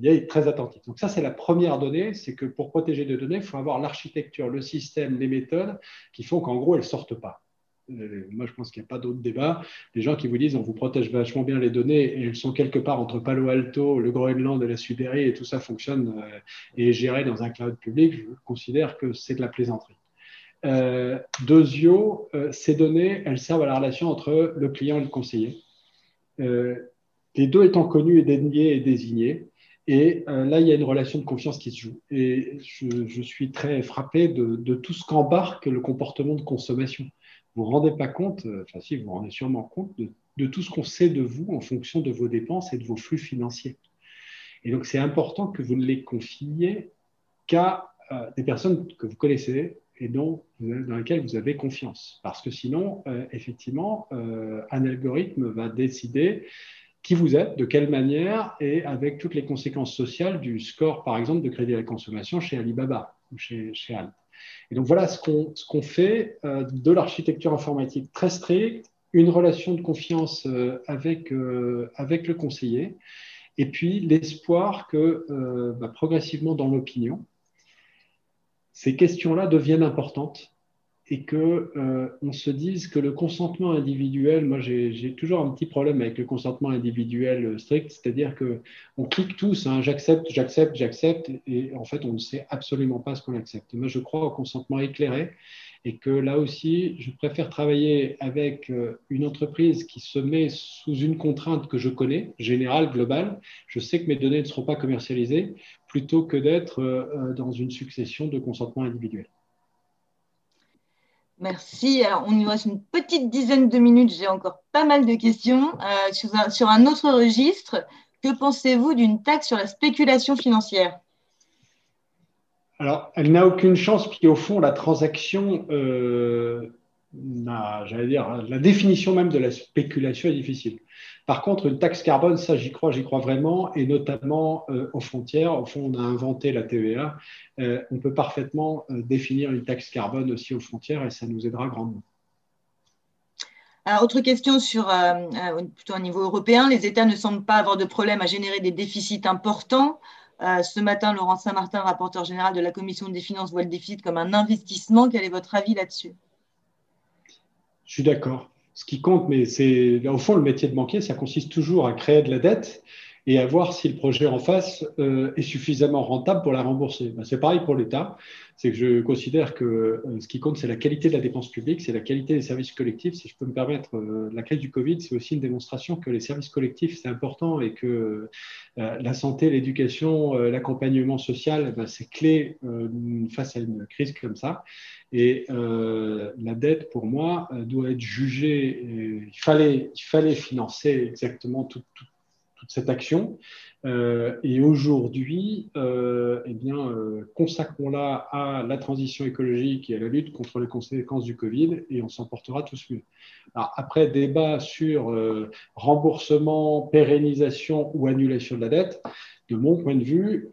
y est très attentif. Donc ça, c'est la première donnée, c'est que pour protéger des données, il faut avoir l'architecture, le système, les méthodes qui font qu'en gros, elles ne sortent pas. Euh, moi, je pense qu'il n'y a pas d'autre débat. Les gens qui vous disent on vous protège vachement bien les données et elles sont quelque part entre Palo Alto, le Groenland et la Sibérie et tout ça fonctionne euh, et est géré dans un cloud public, je considère que c'est de la plaisanterie. Euh, Deuxio, euh, ces données, elles servent à la relation entre le client et le conseiller. Les deux étant connus et déniés et désignés. Et là, il y a une relation de confiance qui se joue. Et je, suis très frappé de, tout ce qu'embarque le comportement de consommation vous ne vous rendez pas compte, euh, enfin si, vous vous rendez sûrement compte de, tout ce qu'on sait de vous en fonction de vos dépenses et de vos flux financiers. Et donc, c'est important que vous ne les confiez qu'à euh, des personnes que vous connaissez et dont, dans lesquelles vous avez confiance. Parce que sinon, euh, effectivement, un algorithme va décider qui vous êtes, de quelle manière, et avec toutes les conséquences sociales du score, par exemple, de crédit à la consommation chez Alibaba ou chez, chez. Et donc voilà ce qu'on fait euh, de l'architecture informatique très stricte, une relation de confiance euh, avec, euh, avec le conseiller, et puis l'espoir que bah, progressivement dans l'opinion, ces questions-là deviennent importantes et que euh, on se dise que le consentement individuel, moi j'ai toujours un petit problème avec le consentement individuel strict, c'est-à-dire que on clique tous, hein, j'accepte, j'accepte, j'accepte, et en fait on ne sait absolument pas ce qu'on accepte. Moi je crois au consentement éclairé et que là aussi je préfère travailler avec euh, une entreprise qui se met sous une contrainte que je connais, générale, globale. Je sais que mes données ne seront pas commercialisées, plutôt que d'être euh, dans une succession de consentements individuels. Merci. Alors, on nous reste une petite dizaine de minutes. J'ai encore pas mal de questions. Euh, sur, un, autre registre, que pensez-vous d'une taxe sur la spéculation financière? Alors, elle n'a aucune chance, puisqu'au fond, la transaction, euh, j'allais dire, la définition même de la spéculation est difficile. Par contre, une taxe carbone, ça j'y crois, j'y crois vraiment, et notamment euh, aux frontières. Au fond, on a inventé la TVA. Euh, on peut parfaitement euh, définir une taxe carbone aussi aux frontières et ça nous aidera grandement. Alors, autre question sur plutôt un niveau européen. Les États ne semblent pas avoir de problème à générer des déficits importants. ce matin, Laurent Saint-Martin, rapporteur général de la Commission des finances, voit le déficit comme un investissement. Quel est votre avis là-dessus? Je suis d'accord ce qui compte, mais c'est au fond le métier de banquier, ça consiste toujours à créer de la dette et à voir si le projet en face euh, est suffisamment rentable pour la rembourser. Ben, c'est pareil pour l'État. C'est que je considère que euh, ce qui compte, c'est la qualité de la dépense publique, c'est la qualité des services collectifs. Si je peux me permettre, euh, la crise du Covid, c'est aussi une démonstration que les services collectifs, c'est important et que la santé, l'éducation, l'accompagnement social, ben, c'est clé face à une crise comme ça. Et la dette, pour moi, doit être jugée. il, fallait, financer exactement tout, tout cette action. Euh, et aujourd'hui, euh, eh bien, euh, consacrons-la à la transition écologique et à la lutte contre les conséquences du Covid, et on s'en portera tous mieux. Après, débat sur remboursement, pérennisation ou annulation de la dette, de mon point de vue,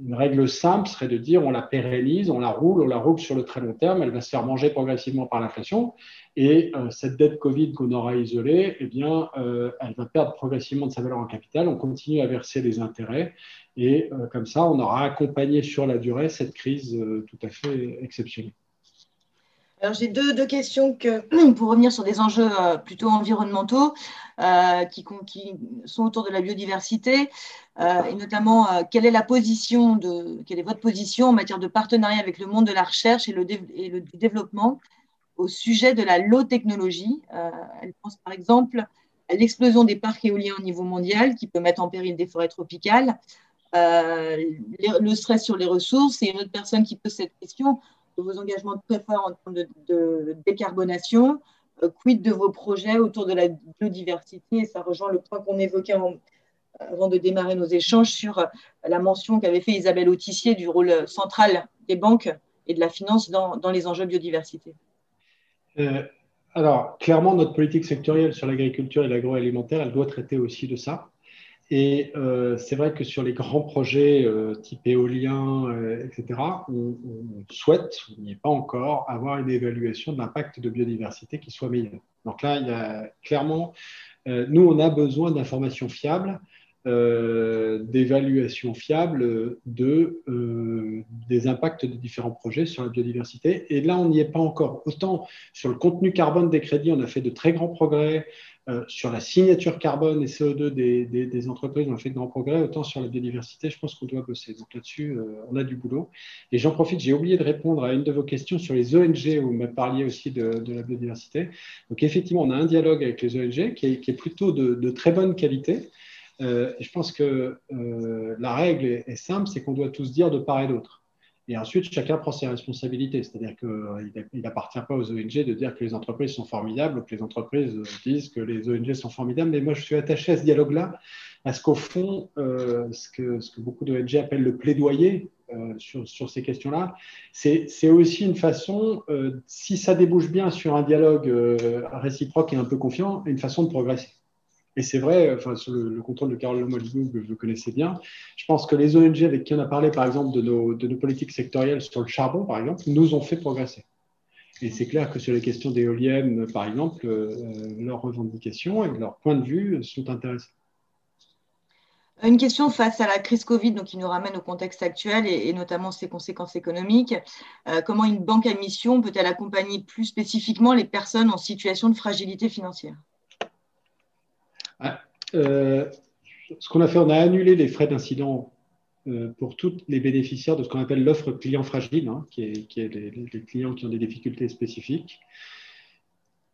une règle simple serait de dire on la pérennise, on la roule, on la roule sur le très long terme, elle va se faire manger progressivement par l'inflation. Et cette dette Covid qu'on aura isolée, eh bien, elle va perdre progressivement de sa valeur en capital. On continue à verser les intérêts et comme ça, on aura accompagné sur la durée cette crise tout à fait exceptionnelle. Alors j'ai deux, questions que, pour revenir sur des enjeux euh, plutôt environnementaux euh, qui, sont autour de la biodiversité euh, et notamment quelle est votre position en matière de partenariat avec le monde de la recherche et et le développement au sujet de la low technologie. elle pense par exemple à l'explosion des parcs éoliens au niveau mondial qui peut mettre en péril des forêts tropicales, le stress sur les ressources et une autre personne qui pose cette question de vos engagements très forts en termes de, décarbonation euh, Quid de vos projets autour de la biodiversité? Et ça rejoint le point qu'on évoquait avant de démarrer nos échanges sur euh, la mention qu'avait fait Isabelle Autissier du rôle central des banques et de la finance dans, dans les enjeux biodiversité. Euh, alors, clairement, notre politique sectorielle sur l'agriculture et l'agroalimentaire, elle doit traiter aussi de ça. Et euh, c'est vrai que sur les grands projets euh, type éolien, etc., on, souhaite, on n'y est pas encore, avoir une évaluation de l'impact de biodiversité qui soit meilleure. Donc là, il y a clairement, nous, on a besoin d'informations fiables, d'évaluations fiables de, des impacts des différents projets sur la biodiversité. Et là, on n'y est pas encore. Autant sur le contenu carbone des crédits, on a fait de très grands progrès. Euh, sur la signature carbone et CO2 des, entreprises, on a fait de grands progrès. Autant sur la biodiversité, je pense qu'on doit bosser. Donc là-dessus, euh, on a du boulot. Et j'en profite, j'ai oublié de répondre à une de vos questions sur les ONG, où vous me parliez aussi de, la biodiversité. Donc effectivement, on a un dialogue avec les ONG qui est, plutôt de, très bonne qualité. Euh, je pense que la règle est simple, c'est qu'on doit tous dire de part et d'autre. Et ensuite, chacun prend ses responsabilités. C'est-à-dire qu'il n'appartient pas aux ONG de dire que les entreprises sont formidables ou que les entreprises disent que les ONG sont formidables. Mais moi, je suis attaché à ce dialogue-là, parce qu'au fond, euh, ce, que, ce, que, beaucoup d'ONG appellent le plaidoyer euh, sur, ces questions-là, c'est aussi une façon, euh, si ça débouche bien sur un dialogue réciproque et un peu confiant, une façon de progresser. Et c'est vrai, enfin, sur le, contrôle de Carole Lamoligo, que vous connaissez bien, je pense que les ONG avec qui on a parlé, par exemple, de nos, de nos politiques sectorielles sur le charbon, par exemple, nous ont fait progresser. Et c'est clair que sur les questions d'éoliennes, par exemple, euh, leurs revendications et leurs points de vue sont intéressants. Une question face à la crise Covid, donc qui nous ramène au contexte actuel et, notamment ses conséquences économiques. Euh, comment une banque à mission peut-elle accompagner plus spécifiquement les personnes en situation de fragilité financière? Euh, ce qu'on a fait, on a annulé les frais d'incident euh, pour tous les bénéficiaires de ce qu'on appelle l'offre client fragile, hein, qui est, les, clients qui ont des difficultés spécifiques.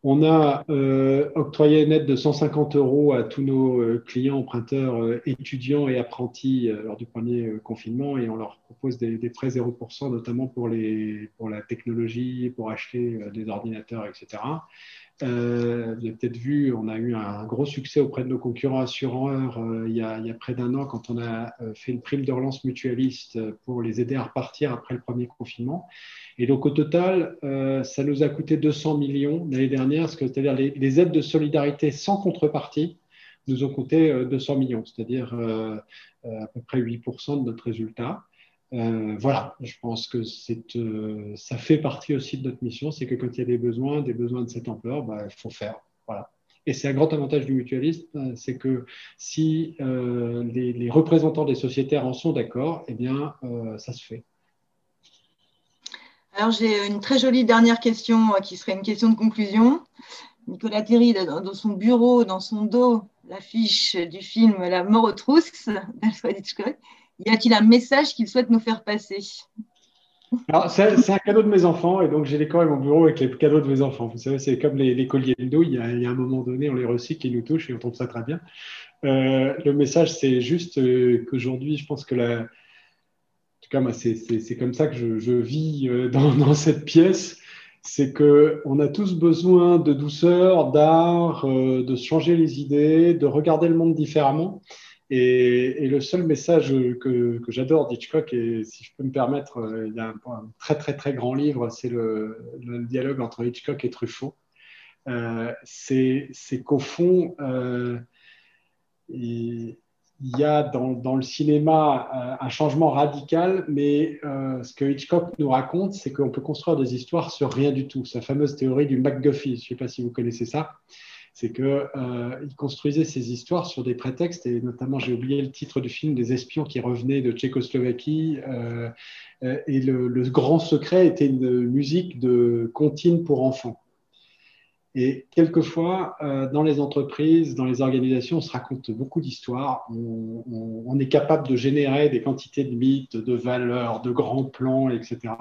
On a euh, octroyé une aide de 150 euros à tous nos clients emprunteurs étudiants et apprentis lors du premier confinement et on leur propose des, prêts 0%, notamment pour la technologie, pour acheter des ordinateurs, etc. Euh, vous avez peut-être vu, on a eu un gros succès auprès de nos concurrents assureurs euh, il, y a, près d'un an quand on a euh, fait une prime de relance mutualiste pour les aider à repartir après le premier confinement. Et donc au total, ça nous a coûté 200 millions l'année dernière, c'est-à-dire les, aides de solidarité sans contrepartie nous ont coûté 200 millions, c'est-à-dire à peu près 8% de notre résultat. Euh, voilà, je pense que euh, ça fait partie aussi de notre mission, c'est que quand il y a des besoins, des besoins de cette ampleur, bah, il faut faire. Voilà. Et c'est un grand avantage du mutualiste, euh, c'est que si les, représentants des sociétaires en sont d'accord, eh bien, ça se fait. Alors, j'ai une très jolie dernière question qui serait une question de conclusion. Nicolas Terry, dans son bureau, dans son dos, l'affiche du film La mort aux trousses d'Alfred Hitchcock. Y a-t-il un message qu'il souhaite nous faire passer? C'est un cadeau de mes enfants, et donc j'ai décoré mon bureau avec les cadeaux de mes enfants. Vous savez, c'est comme les, colliers de dos, il y, a, un moment donné, on les recycle, ils nous touchent et on trouve ça très bien. Euh, le message, c'est juste euh, qu'aujourd'hui, je pense que la. En tout cas, c'est comme ça que je, vis euh, dans, dans, cette pièce. C'est qu'on a tous besoin de douceur, d'art, de changer les idées, de regarder le monde différemment. Et, le seul message que, j'adore d'Hitchcock, et si je peux me permettre, euh, il y a un, très très très grand livre, c'est le, dialogue entre Hitchcock et Truffaut. Euh, c'est qu'au fond, euh, il y a dans, le cinéma un changement radical, mais ce que Hitchcock nous raconte, c'est qu'on peut construire des histoires sur rien du tout. Sa fameuse théorie du MacGuffin, je ne sais pas si vous connaissez ça, c'est qu'il euh, construisait ses histoires sur des prétextes, et notamment, j'ai oublié le titre du film, des espions qui revenaient de Tchécoslovaquie, et le, grand secret était une musique de comptine pour enfants. Et quelquefois, euh, dans les entreprises, dans les organisations, on se raconte beaucoup d'histoires. On, est capable de générer des quantités de mythes, de valeurs, de grands plans, etc.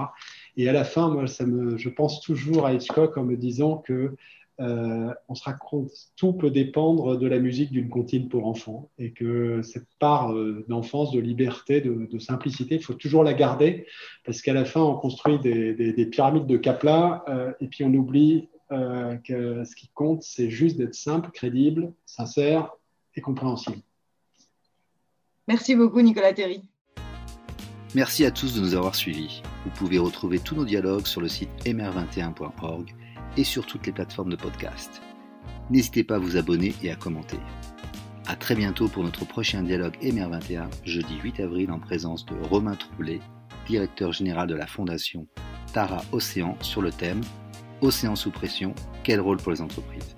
Et à la fin, moi, ça me, je pense toujours à Hitchcock en me disant que euh, on se raconte, tout peut dépendre de la musique d'une comptine pour enfants et que cette part euh, d'enfance, de liberté, de, simplicité, il faut toujours la garder parce qu'à la fin, on construit des, pyramides de Kapla et puis on oublie euh, que ce qui compte, c'est juste d'être simple, crédible, sincère et compréhensible. Merci beaucoup, Nicolas Terry. Merci à tous de nous avoir suivis. Vous pouvez retrouver tous nos dialogues sur le site mr21.org et sur toutes les plateformes de podcast. N'hésitez pas à vous abonner et à commenter. A très bientôt pour notre prochain dialogue MR21, jeudi 8 avril, en présence de Romain Troublé, directeur général de la fondation Tara Océan, sur le thème Océan sous pression, quel rôle pour les entreprises?